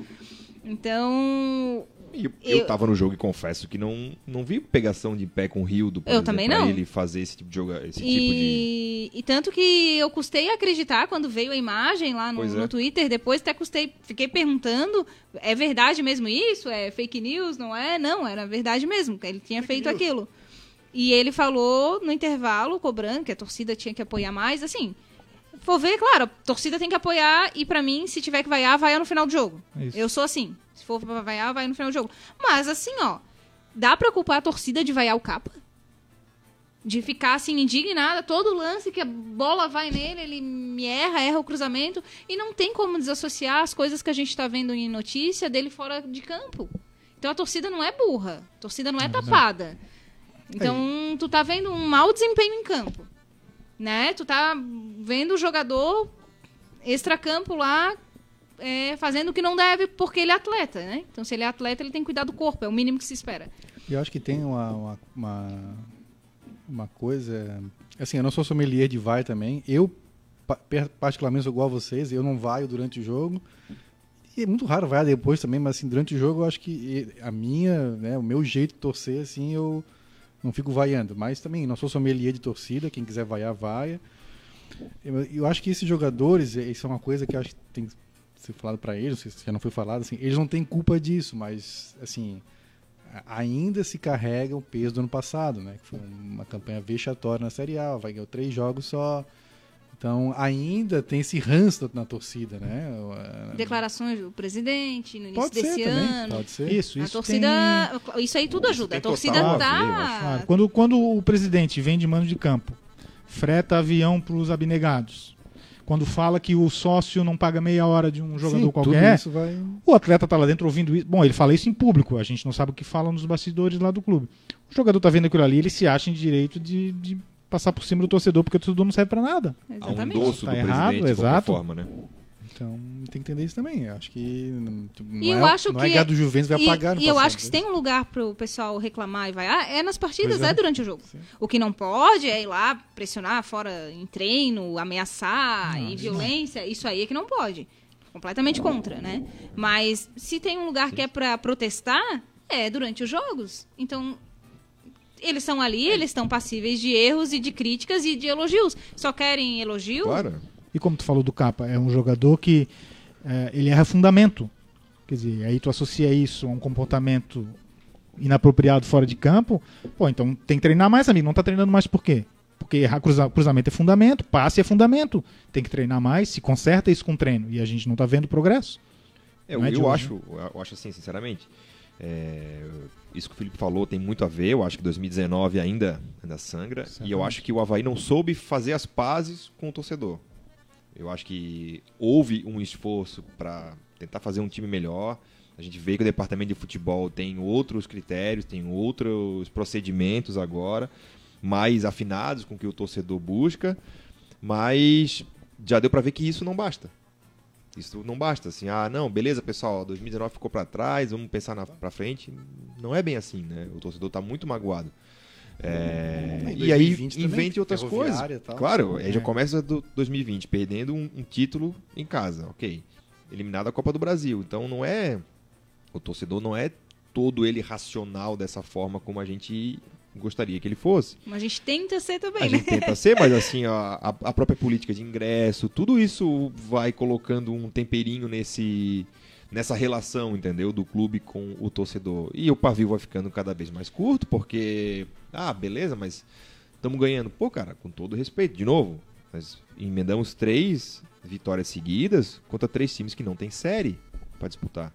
S2: Então.
S3: E eu, eu tava no jogo e confesso que não, não vi pegação de pé com o Rildo, por
S2: Eu
S3: exemplo,
S2: também
S3: pra
S2: não.
S3: ele fazer esse tipo de jogo, esse tipo de...
S2: E, e tanto que eu custei acreditar quando veio a imagem lá no,
S3: é.
S2: no Twitter, depois até custei, fiquei perguntando, é verdade mesmo isso? É fake news? Não é? Não, era verdade mesmo, que ele tinha feito
S1: news.
S2: aquilo. E ele falou no intervalo, cobrando, que a torcida tinha que apoiar mais, assim. For ver, claro, a torcida tem que apoiar e pra mim, se tiver que vaiar, vaia no final do jogo.
S4: Isso.
S2: Eu sou assim. Se for pra vaiar, vai no final do jogo. Mas assim, ó, dá pra culpar a torcida de vaiar o capa? De ficar assim, indignada, todo lance que a bola vai nele, ele me erra, erra o cruzamento. E não tem como desassociar as coisas que a gente tá vendo em notícia dele fora de campo. Então a torcida não é burra, a torcida não é tapada. Então tu tá vendo um mau desempenho em campo. Né? Tu tá vendo o jogador extracampo lá é, fazendo o que não deve porque ele é atleta, né? Então, se ele é atleta, ele tem que cuidar do corpo, é o mínimo que se espera.
S1: Eu acho que tem uma, uma, uma, uma coisa. Assim, eu não sou sommelier de vai também. Eu, particularmente, sou igual a vocês. Eu não vaio durante o jogo. E é muito raro vaiar depois também, mas assim, durante o jogo eu acho que a minha, né, o meu jeito de torcer, assim, eu não fico vaiando. Mas também não sou sommelier de torcida. Quem quiser vaiar, vaia. Eu, eu acho que esses jogadores, isso é uma coisa que acho que tem que ser falado para eles, se já não foi falado, assim, eles não têm culpa disso, mas, assim ainda se carrega o peso do ano passado, né? Que foi uma campanha vexatória na Série A, vai ganhar três jogos só. Então ainda tem esse ranço na torcida, né?
S2: Declarações do presidente no início Pode desse ser, ano. Também.
S1: Pode ser.
S4: Isso,
S2: isso. A torcida. Tem... Isso aí tudo ajuda. A torcida tá.
S4: quando, quando o presidente vem de mano de campo, freta avião para os abnegados quando fala que o sócio não paga meia hora de um jogador Sim, qualquer, vai... o atleta está lá dentro ouvindo isso. Bom, ele fala isso em público, a gente não sabe o que falam nos bastidores lá do clube. O jogador está vendo aquilo ali, ele se acha em direito de, de passar por cima do torcedor, porque o torcedor não serve para nada.
S3: Exatamente. Há um doce tá do errado, presidente, exato. forma, né?
S1: Então tem que entender isso também. Eu acho que não,
S2: e eu é,
S1: acho
S2: não é
S1: que é do Juventus vai
S2: e,
S1: pagar
S2: E eu acho que se tem um lugar para o pessoal reclamar e vai, ah, é nas partidas, é. é. durante o jogo. Sim. O que não pode é ir lá pressionar fora em treino, ameaçar não, e violência. Não. Isso aí é que não pode. Completamente contra, né? Mas se tem um lugar Sim. que é para protestar, é durante os jogos. Então eles estão ali, é. eles estão passíveis de erros e de críticas e de elogios. Só querem elogio?
S3: Claro.
S4: E como tu falou do Capa, é um jogador que é, ele erra fundamento. Quer dizer, aí tu associa isso a um comportamento inapropriado fora de campo, pô, então tem que treinar mais, amigo. Não tá treinando mais por quê? Porque errar cruza, cruzamento é fundamento, passe é fundamento. Tem que treinar mais, se conserta isso com treino. E a gente não tá vendo progresso.
S3: É, eu, é eu acho, eu acho assim, sinceramente, é, isso que o Felipe falou tem muito a ver. Eu acho que 2019 ainda, ainda sangra. E eu acho que o Havaí não soube fazer as pazes com o torcedor. Eu acho que houve um esforço para tentar fazer um time melhor. A gente vê que o departamento de futebol tem outros critérios, tem outros procedimentos agora, mais afinados com o que o torcedor busca, mas já deu para ver que isso não basta. Isso não basta, assim, ah, não, beleza, pessoal, 2019 ficou para trás, vamos pensar para frente. Não é bem assim, né? O torcedor está muito magoado. É, e aí invente outras coisas. Claro, aí já é. começa do 2020 perdendo um, um, título em casa, ok. Eliminado a Copa do Brasil. Então não é. O torcedor não é todo ele racional dessa forma como a gente gostaria que ele fosse.
S2: Mas a gente tenta ser também,
S3: a
S2: né?
S3: gente tenta ser, mas assim, a, a própria política de ingresso, tudo isso vai colocando um temperinho nesse nessa relação, entendeu? Do clube com o torcedor. E o pavio vai ficando cada vez mais curto, porque. Ah, beleza, mas estamos ganhando. Pô, cara, com todo respeito, de novo, nós emendamos três vitórias seguidas contra três times que não tem série para disputar.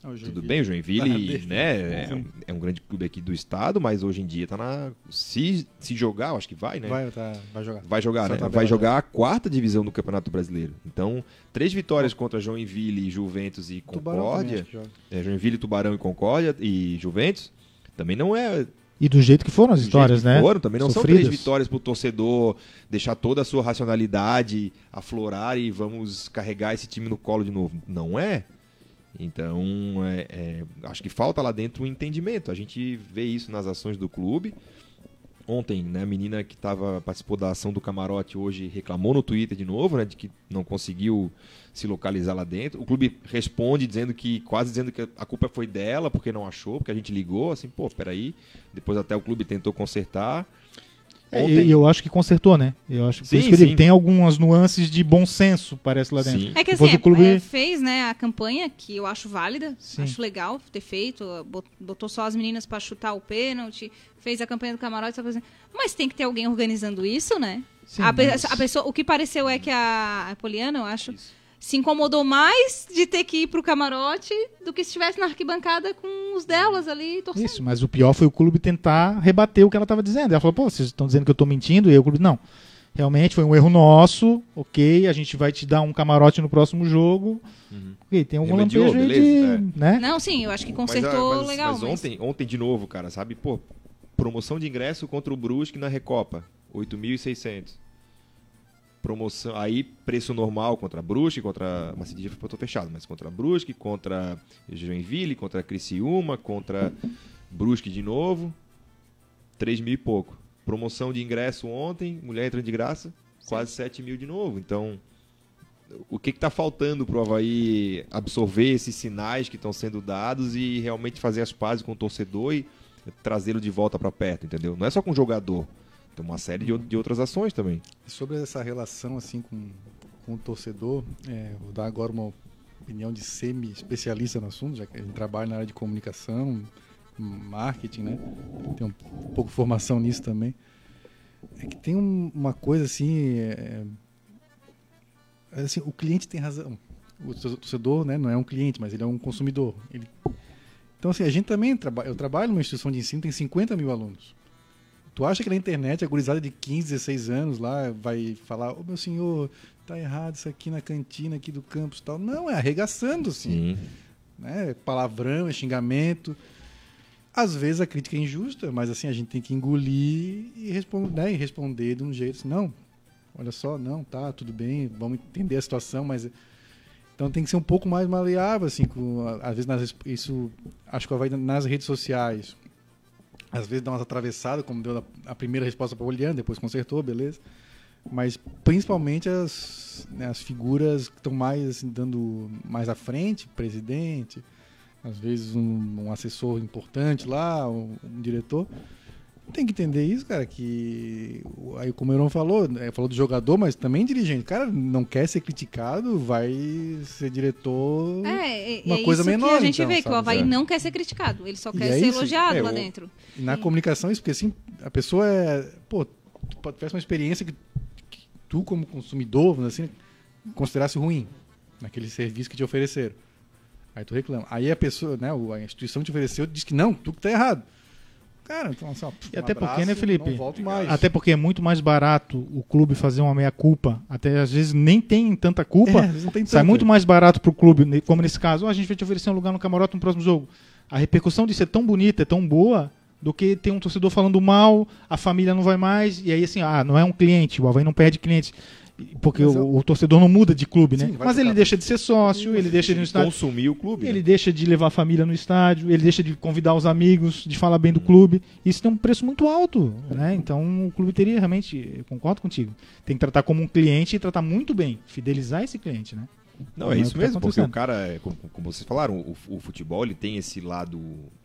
S3: Tudo bem, o Joinville né, é, é, um grande clube aqui do estado, mas hoje em dia tá na. Se, se jogar, acho que vai, né?
S1: Vai, tá, vai jogar.
S3: Vai jogar, né? Vai jogar a quarta divisão do Campeonato Brasileiro. Então, três vitórias contra Joinville, Juventus e Concórdia. É, Joinville, Tubarão e Concórdia e Juventus. Também não é
S4: e do jeito que foram as histórias, né?
S3: Foram, também não Sofridas. são três vitórias para o torcedor deixar toda a sua racionalidade aflorar e vamos carregar esse time no colo de novo. Não é. Então, é, é, acho que falta lá dentro um entendimento. A gente vê isso nas ações do clube. Ontem, né, a menina que tava, participou da ação do camarote hoje reclamou no Twitter de novo, né, de que não conseguiu se localizar lá dentro. O clube responde dizendo que, quase dizendo que a culpa foi dela, porque não achou, porque a gente ligou, assim, pô, peraí. Depois até o clube tentou consertar.
S4: É, e eu acho que consertou, né? Eu acho sim, que ele tem algumas nuances de bom senso, parece lá dentro. Sim.
S2: É que assim, o clube... É, fez né, a campanha, que eu acho válida, sim. acho legal ter feito, botou só as meninas para chutar o pênalti, fez a campanha do camarote, mas tem que ter alguém organizando isso, né? Sim, a, mas... a, pessoa, o que pareceu é que a, a Poliana, eu acho, isso se incomodou mais de ter que ir pro camarote do que se estivesse na arquibancada com os delas ali torcendo.
S4: Isso, mas o pior foi o clube tentar rebater o que ela estava dizendo. Ela falou, pô, vocês estão dizendo que eu estou mentindo? E aí o clube, não. Realmente foi um erro nosso, ok, a gente vai te dar um camarote no próximo jogo. Uhum. Ok, tem algum lampejo aí de... É. Né?
S2: Não, sim, eu acho que consertou
S3: mas, mas,
S2: legal.
S3: Mas, ontem, mas... ontem de novo, cara, sabe? Pô, promoção de ingresso contra o Brusque na Recopa, 8.600 promoção, aí preço normal contra Brusque, contra Macedia foi fechado, mas contra Brusque, contra Joinville, contra Criciúma, contra Brusque de novo, 3 mil e pouco. promoção de ingresso ontem, mulher entra de graça, quase 7 mil de novo. Então, o que está faltando para o Havaí absorver esses sinais que estão sendo dados e realmente fazer as pazes com o torcedor e trazê-lo de volta para perto, entendeu? Não é só com o jogador, tem uma série de, de outras ações também.
S1: Sobre essa relação assim com, com o torcedor, é, vou dar agora uma opinião de semi-especialista no assunto, já que gente trabalha na área de comunicação, marketing, né? Tem um, pouco de formação nisso também. É que tem um, uma coisa assim, é, assim, o cliente tem razão. O torcedor, né, não é um cliente, mas ele é um consumidor. Ele... Então assim, a gente também trabalha. Eu trabalho numa instituição de ensino tem 50 mil alunos. Tu acha que na internet a gurizada de 15, 16 anos lá vai falar, ô oh, meu senhor, tá errado isso aqui na cantina aqui do campus e tal. Não, é arregaçando, sim. Sim. Né? Palavrão, é xingamento. Às vezes a crítica é injusta, mas assim, a gente tem que engolir e responder, né? e responder de um jeito assim, não, olha só, não, tá, tudo bem, vamos entender a situação, mas então tem que ser um pouco mais maleável, assim, com, às vezes nas, isso acho que vai nas redes sociais, às vezes dá umas atravessadas, como deu a, primeira resposta para o Olian, depois consertou, beleza, mas principalmente as, né, as figuras que estão mais assim, dando mais à frente, presidente, às vezes um, um assessor importante lá, um, um, diretor. Tem que entender isso, cara, que aí como o Euron falou, né, falou do jogador, mas também dirigente. Cara, não quer ser criticado, vai ser diretor.
S2: É, é uma é coisa menor. Que a gente então, vê que o Havaí é. não quer ser criticado, ele só quer é ser isso? elogiado é, lá dentro.
S1: Na Sim. comunicação, isso, porque assim, a pessoa é. Pô, tu tivesse uma experiência que, que tu, como consumidor, assim, considerasse ruim naquele serviço que te ofereceram. Aí tu reclama. Aí a pessoa, né, a instituição te ofereceu diz que não, tu que tá errado. Cara, então assim, ó,
S4: E até porque, né, Felipe? Até porque é muito mais barato o clube fazer uma meia-culpa. Até às vezes nem tem tanta culpa. É, tem sai muito mais barato pro clube, como nesse caso. Oh, a gente vai te oferecer um lugar no camarote no próximo jogo. A repercussão disso é tão bonita, é tão boa, do que ter um torcedor falando mal, a família não vai mais, e aí assim, ah, não é um cliente, o Havaí não perde clientes. Porque o, eu... o, torcedor não muda de clube, né? Sim, Mas ele deixa de ser sócio, ele deixa de estádio.
S3: consumir o clube.
S4: Ele né? deixa de levar a família no estádio, ele deixa de convidar os amigos, de falar bem do clube. Isso tem um preço muito alto, né? Então o clube teria realmente, concordo contigo, tem que tratar como um cliente e tratar muito bem, fidelizar esse cliente, né?
S3: Não, é isso tá mesmo, porque o cara, como, como vocês falaram, o, o, futebol ele tem esse lado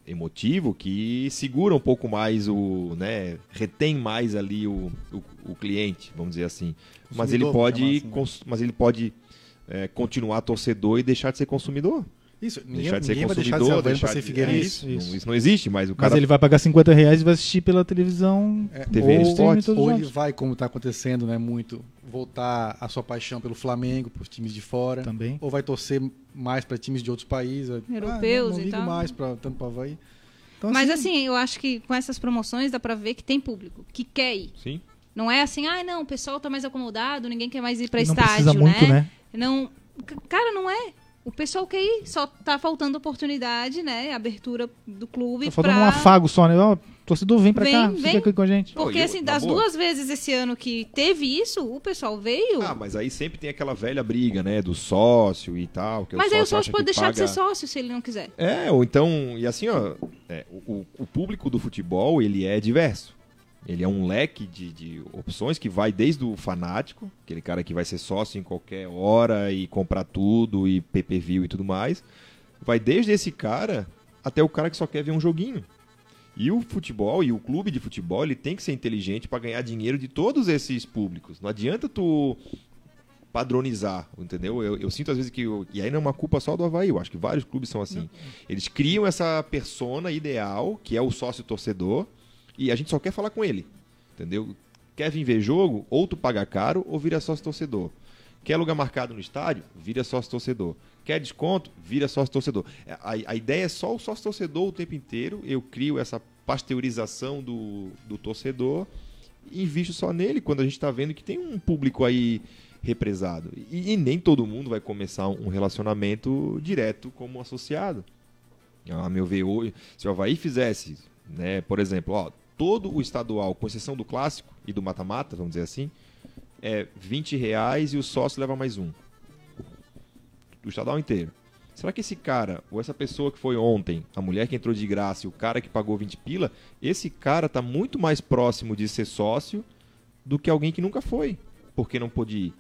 S3: emotivo que segura um pouco mais o, né, retém mais ali o, o, o cliente, vamos dizer assim. Mas ele pode, assim, mas ele pode é, continuar torcedor e deixar de ser consumidor.
S1: Isso, ninguém, deixar de ser consumidor, deixar de ser, deixar
S3: de ser Figueirense. Isso, isso. isso, não existe, mas o cara...
S4: Mas ele vai pagar 50 reais e vai assistir pela televisão.
S1: É, TV ou, esportes, ou ele vai, como está acontecendo, né, muito, voltar a sua paixão pelo Flamengo, por times de fora.
S4: Também.
S1: Ou vai torcer mais para times de outros países.
S2: Europeus
S1: ah, não, não
S2: e tal.
S1: mais pra, tanto para Havaí.
S2: Então, Mas assim, assim, eu acho que com essas promoções dá para ver que tem público, que quer ir.
S3: Sim.
S2: Não é assim, ah, não, o pessoal tá mais acomodado, ninguém quer mais ir para estádio, né?
S4: Muito, né?
S2: Não, cara, não é. O pessoal quer ir, só tá faltando oportunidade, né? Abertura do clube. Tá
S4: faltando
S2: pra...
S4: um afago só, né? Ó, torcedor, vem pra vem, cá, vem. fica aqui com a gente.
S2: Porque, assim, das boa. duas vezes esse ano que teve isso, o pessoal veio.
S3: Ah, mas aí sempre tem aquela velha briga, né? Do sócio e tal.
S2: mas
S3: o
S2: aí o sócio pode deixar paga... de ser sócio se ele não quiser.
S3: É, ou então, e assim, ó, é, o, o público do futebol, ele é diverso. Ele é um leque de, de, opções que vai desde o fanático, aquele cara que vai ser sócio em qualquer hora e comprar tudo e PPV e tudo mais. Vai desde esse cara até o cara que só quer ver um joguinho. E o futebol e o clube de futebol, ele tem que ser inteligente para ganhar dinheiro de todos esses públicos. Não adianta tu padronizar, entendeu? Eu, eu sinto às vezes que. Eu, e aí não é uma culpa só do Havaí, eu acho que vários clubes são assim. Eles criam essa persona ideal, que é o sócio torcedor, e a gente só quer falar com ele. Entendeu? Quer vir ver jogo? Ou tu paga caro ou vira sócio torcedor. Quer lugar marcado no estádio? Vira sócio torcedor. Quer desconto? Vira sócio torcedor. A, a ideia é só o sócio torcedor o tempo inteiro. Eu crio essa pasteurização do, do torcedor e invisto só nele quando a gente está vendo que tem um público aí represado. E, e, nem todo mundo vai começar um relacionamento direto como associado. A meu ver, hoje, se o Havaí fizesse, né, por exemplo, ó, todo o estadual, com exceção do clássico e do mata-mata, vamos dizer assim, é 20 reais e o sócio leva mais um. Do estadual inteiro. Será que esse cara, ou essa pessoa que foi ontem, a mulher que entrou de graça e o cara que pagou 20 pila, esse cara tá muito mais próximo de ser sócio do que alguém que nunca foi, porque não pôde ir.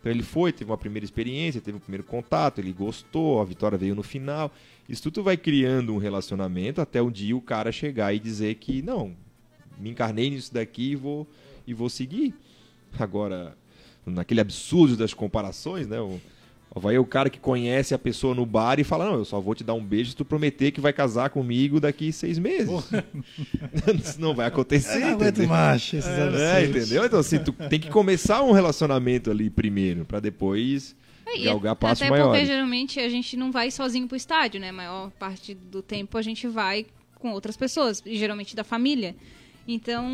S3: Então ele foi, teve uma primeira experiência, teve um primeiro contato, ele gostou, a vitória veio no final. Isso tudo vai criando um relacionamento até um dia o cara chegar e dizer que não, me encarnei nisso daqui e vou, e vou seguir. Agora, naquele absurdo das comparações, né? O, Vai o cara que conhece a pessoa no bar e fala: Não, eu só vou te dar um beijo se tu prometer que vai casar comigo daqui seis meses. Isso não vai acontecer. É, entendeu?
S1: Macho, esses
S3: é, é, entendeu? Então, assim, tu tem que começar um relacionamento ali primeiro, para depois é, galgar passos
S2: até
S3: maiores.
S2: Porque geralmente a gente não vai sozinho pro estádio, né? A maior parte do tempo a gente vai com outras pessoas, e geralmente da família. Então,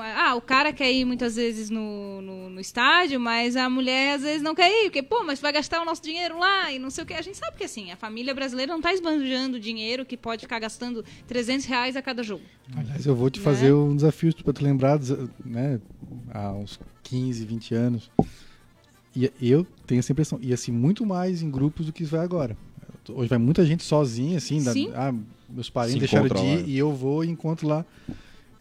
S2: ah, o cara quer ir muitas vezes no, no, no, estádio, mas a mulher às vezes não quer ir, porque, pô, mas vai gastar o nosso dinheiro lá e não sei o que. A gente sabe que assim, a família brasileira não está esbanjando dinheiro que pode ficar gastando 300 reais a cada jogo.
S1: Aliás, eu vou te né? fazer um desafio para te lembrar, né, há uns 15, 20 anos. E eu tenho essa impressão, ia assim muito mais em grupos do que vai agora. Hoje vai muita gente sozinha, assim, da, ah, meus parentes deixaram de ir e eu vou e encontro lá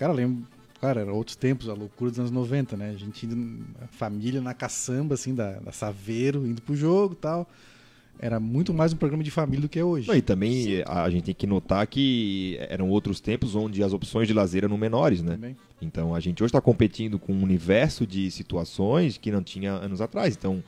S1: Cara, lembro. Cara, era outros tempos, a loucura dos anos 90, né? A gente indo, a família na caçamba, assim, da, da Saveiro, indo pro jogo e tal. Era muito mais um programa de família do que é hoje.
S3: Não, e também a gente tem que notar que eram outros tempos onde as opções de lazer eram menores, né? Também. Então a gente hoje está competindo com um universo de situações que não tinha anos atrás. Então,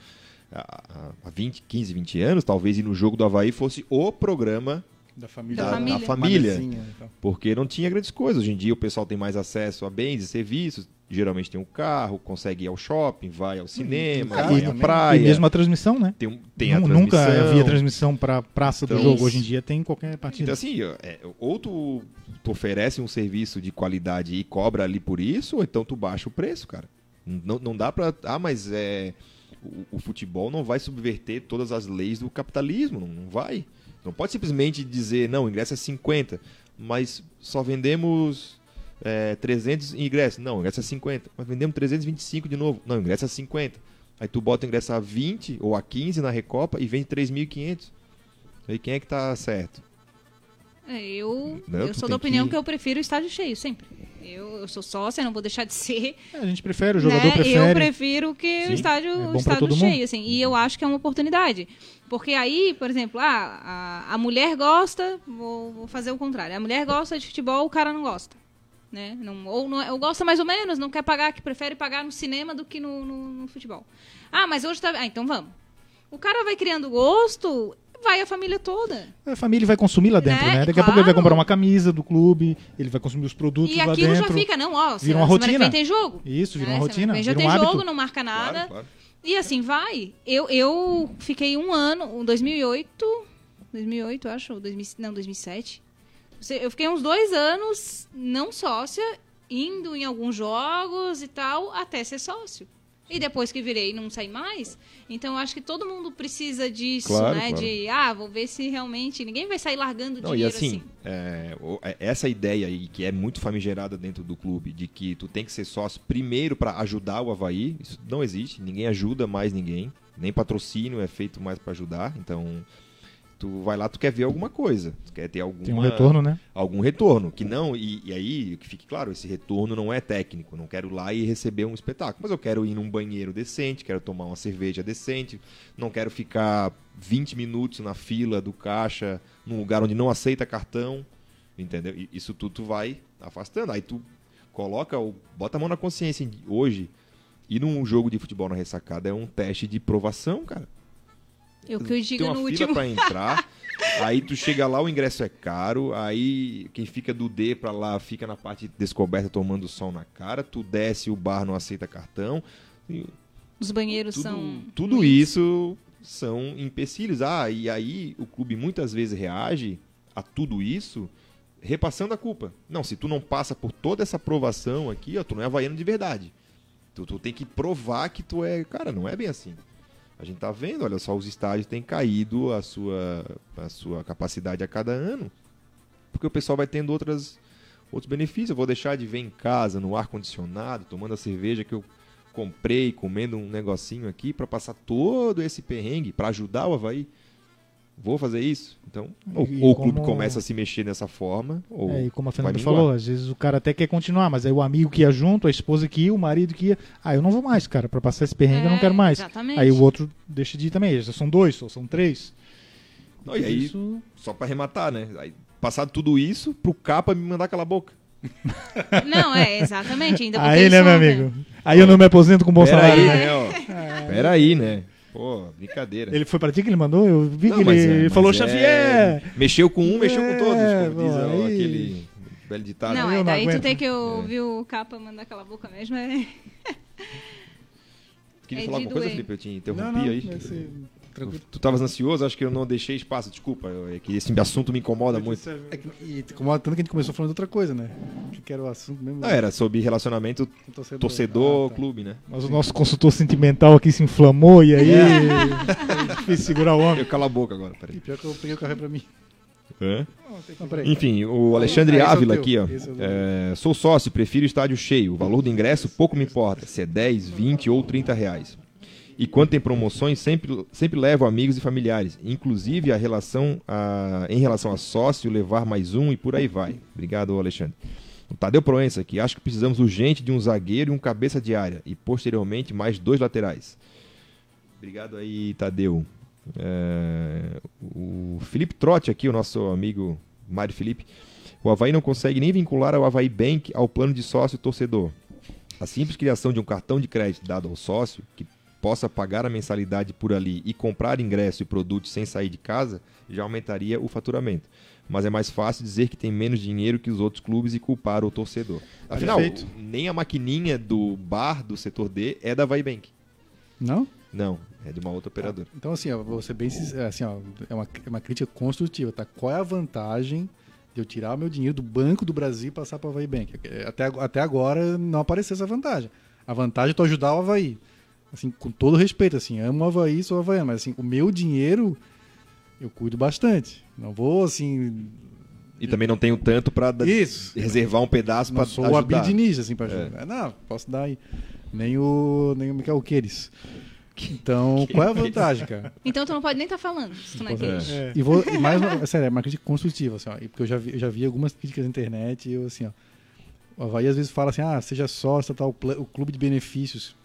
S3: há 20, 15, 20 anos, talvez ir no jogo do Havaí fosse o programa
S1: da família.
S3: Da,
S1: da
S3: família. Da família então. Porque não tinha grandes coisas. Hoje em dia o pessoal tem mais acesso a bens e serviços. Geralmente tem um carro, consegue ir ao shopping, vai ao cinema, vai à praia.
S4: E mesmo a transmissão, né?
S3: Tem, tem a transmissão.
S4: Nunca havia transmissão para praça então, do jogo. Hoje em dia tem qualquer partida.
S3: Então assim, é, ou tu, tu oferece um serviço de qualidade e cobra ali por isso, ou então tu baixa o preço, cara. Não, não dá para... Ah, mas é... O, o futebol não vai subverter todas as leis do capitalismo, não, não vai. Não pode simplesmente dizer, não, o ingresso é 50, mas só vendemos é, 300 ingressos. Não, o ingresso é 50. Mas vendemos 325 de novo. Não, o ingresso é 50. Aí tu bota o ingresso a 20 ou a 15 na Recopa e vende 3.500. Aí quem é que tá certo?
S2: É, eu não, eu sou da opinião que... que eu prefiro o estádio cheio, sempre. Eu, eu sou sócia, não vou deixar de ser.
S4: É, a gente prefere, o jogador né? prefere.
S2: Eu prefiro que Sim. o estádio, é estádio cheio, assim. E eu acho que é uma oportunidade. Porque aí, por exemplo, ah, a, a mulher gosta, vou, vou fazer o contrário. A mulher gosta de futebol, o cara não gosta. Né? Não, ou, não, ou gosta mais ou menos, não quer pagar, que prefere pagar no cinema do que no, no, no futebol. Ah, mas hoje tá. Ah, então vamos. O cara vai criando gosto, vai a família toda.
S4: A família vai consumir lá dentro, né? né? Daqui claro. a pouco ele vai comprar uma camisa do clube, ele vai consumir os produtos
S2: e
S4: lá
S2: dentro.
S4: E
S2: aquilo já fica, não, ó,
S4: vira uma rotina.
S2: Semana tem jogo.
S4: Isso, vira é, uma rotina.
S2: Já
S4: vira
S2: tem
S4: um
S2: jogo,
S4: hábito.
S2: não marca nada. Claro, claro. E assim, vai. Eu, eu fiquei um ano, em 2008, 2008, acho, 2000, não, 2007. Eu fiquei uns dois anos não sócia, indo em alguns jogos e tal, até ser sócio. E depois que virei, não saí mais. Então, acho que todo mundo precisa disso, claro, né? Claro. De, ah, vou ver se realmente... Ninguém vai sair largando não, dinheiro
S3: e assim.
S2: assim.
S3: É, é, essa ideia aí, que é muito famigerada dentro do clube, de que tu tem que ser sócio primeiro para ajudar o Havaí, isso não existe. Ninguém ajuda mais ninguém. Nem patrocínio é feito mais para ajudar. Então, tu vai lá, tu quer ver alguma coisa, tu quer ter algum
S4: Tem um retorno, né?
S3: Algum retorno, que não, e, e, aí, que fique claro, esse retorno não é técnico, não quero ir lá e receber um espetáculo, mas eu quero ir num banheiro decente, quero tomar uma cerveja decente, não quero ficar 20 minutos na fila do caixa, num lugar onde não aceita cartão, entendeu? E isso tudo tu vai afastando, aí tu coloca, bota a mão na consciência hoje, ir num jogo de futebol na ressacada é um teste de provação, cara.
S2: Eu que eu digo
S3: tem uma
S2: no
S3: fila
S2: último.
S3: pra entrar. aí tu chega lá, o ingresso é caro. Aí quem fica do D pra lá fica na parte descoberta tomando sol na cara. Tu desce, o bar não aceita cartão.
S2: Os banheiros
S3: tudo,
S2: são.
S3: Tudo isso são empecilhos. Ah, e aí o clube muitas vezes reage a tudo isso repassando a culpa. Não, se tu não passa por toda essa aprovação aqui, ó, tu não é havaiano de verdade. Tu, tu tem que provar que tu é. Cara, não é bem assim. A gente está vendo, olha só, os estádios têm caído a sua, a sua capacidade a cada ano, porque o pessoal vai tendo outras, outros benefícios. Eu vou deixar de ver em casa, no ar-condicionado, tomando a cerveja que eu comprei, comendo um negocinho aqui, para passar todo esse perrengue, para ajudar o Havaí. Vou fazer isso? Então,
S4: E
S3: ou, ou o
S4: como-
S3: clube começa a se mexer dessa forma, ou
S4: É, e como a Fernanda falou, às vezes o cara até quer continuar, mas aí o amigo que ia junto, a esposa que ia, o marido que ia. Ah, eu não vou mais, cara, pra passar esse perrengue eu não
S2: É,
S4: quero mais.
S2: Exatamente.
S4: Aí o outro deixa de ir também. Já são dois, ou são três.
S3: Não, e aí,
S4: Isso-
S3: só pra arrematar, né? Aí, passado tudo isso, pro capa me mandar calar a boca.
S2: Não, é, exatamente. Ainda
S4: Aí, né, meu
S2: ontem.
S4: amigo? Aí eu não me aposento com bom
S3: Pera
S4: salário.
S3: aí,
S4: né?
S3: né? Ó. Pera aí, né? Pô, brincadeira.
S4: Ele foi pra ti que ele mandou? Eu vi
S3: Não,
S4: que ele
S3: é, mas
S4: falou
S3: é-
S4: Xavier.
S3: Mexeu com um, mexeu com todos,
S4: É,
S3: como diz ó,
S4: aí-
S3: aquele velho ditado.
S2: Não, é,
S4: não
S2: daí tu tem que ouvir o capa mandar aquela boca mesmo. É...
S3: Queria
S2: é
S3: falar alguma coisa,
S2: doer.
S3: Felipe? Eu te
S1: Não,
S3: interrompi
S1: não,
S3: aí.
S1: vai ser tranquilo.
S3: Tu estavas ansioso, acho que eu não deixei espaço. Desculpa, é que esse assunto me incomoda muito.
S1: É que, e te incomoda tanto que a gente começou falando de outra coisa, né? Que que era o assunto mesmo?
S3: Não, era sobre relacionamento
S1: torcedor.
S3: torcedor,
S1: Ah, tá.
S3: clube, né?
S4: Mas o nosso consultor sentimental aqui se inflamou e aí
S3: É.
S4: é difícil segurar o homem.
S3: Eu calo a boca agora, peraí.
S1: E pior que eu peguei o café pra mim.
S3: Hã?
S1: Não, peraí.
S3: Enfim, o Alexandre
S1: Ah, esse é o
S3: Ávila aqui, ó.
S1: é o.
S3: É, sou sócio, prefiro estádio cheio. O valor do ingresso pouco me importa, se é 10, 20 ou 30 reais. E quando tem promoções, sempre, sempre levo amigos e familiares. Inclusive a relação a- em relação a sócio, levar mais um e por aí vai. Obrigado, Alexandre. O Tadeu Proença aqui. Acho que precisamos urgente de um zagueiro e um cabeça de área. E posteriormente mais dois laterais. Obrigado aí, Tadeu. É, o Felipe Trotti aqui, o nosso amigo Mário Felipe. O Havaí não consegue nem vincular o Havaí Bank ao plano de sócio torcedor. A simples criação de um cartão de crédito dado ao sócio, que possa pagar a mensalidade por ali e comprar ingresso e produtos sem sair de casa, já aumentaria o faturamento. Mas é mais fácil dizer que tem menos dinheiro que os outros clubes e culpar o torcedor. Afinal,
S1: Perfeito.
S3: nem a maquininha do bar do setor D é da Havaí Bank.
S1: Não?
S3: Não, é de uma outra operadora.
S1: Então, assim, ó, vou ser bem sincero, assim, ó, é uma, é uma crítica construtiva, tá? Qual é a vantagem de eu tirar o meu dinheiro do Banco do Brasil e passar para o Havaí Bank? Até, ag- até agora não apareceu essa vantagem. A vantagem é tu ajudar o Havaí. Assim, com todo respeito, assim, amo o Havaí, sou Havaiano, mas assim, o meu dinheiro eu cuido bastante. Não vou, assim...
S3: E também não tenho tanto para
S1: Isso.
S3: reservar um pedaço para
S1: sou o
S3: ajudar.
S1: Abid Ninja, assim, pra ajudar. Não, posso dar aí. Nem o, nem o Michael Queires. Então, qual é a vantagem, cara?
S2: Então tu não pode nem estar falando, se tu não é
S3: É.
S4: É.
S1: E vou, e mais uma, sério, é uma crítica construtiva, assim, ó, porque eu já vi, eu já vi algumas críticas na internet e eu, assim, ó, o Havaí às vezes fala assim, ah, seja sócio, tal, o o clube de benefícios.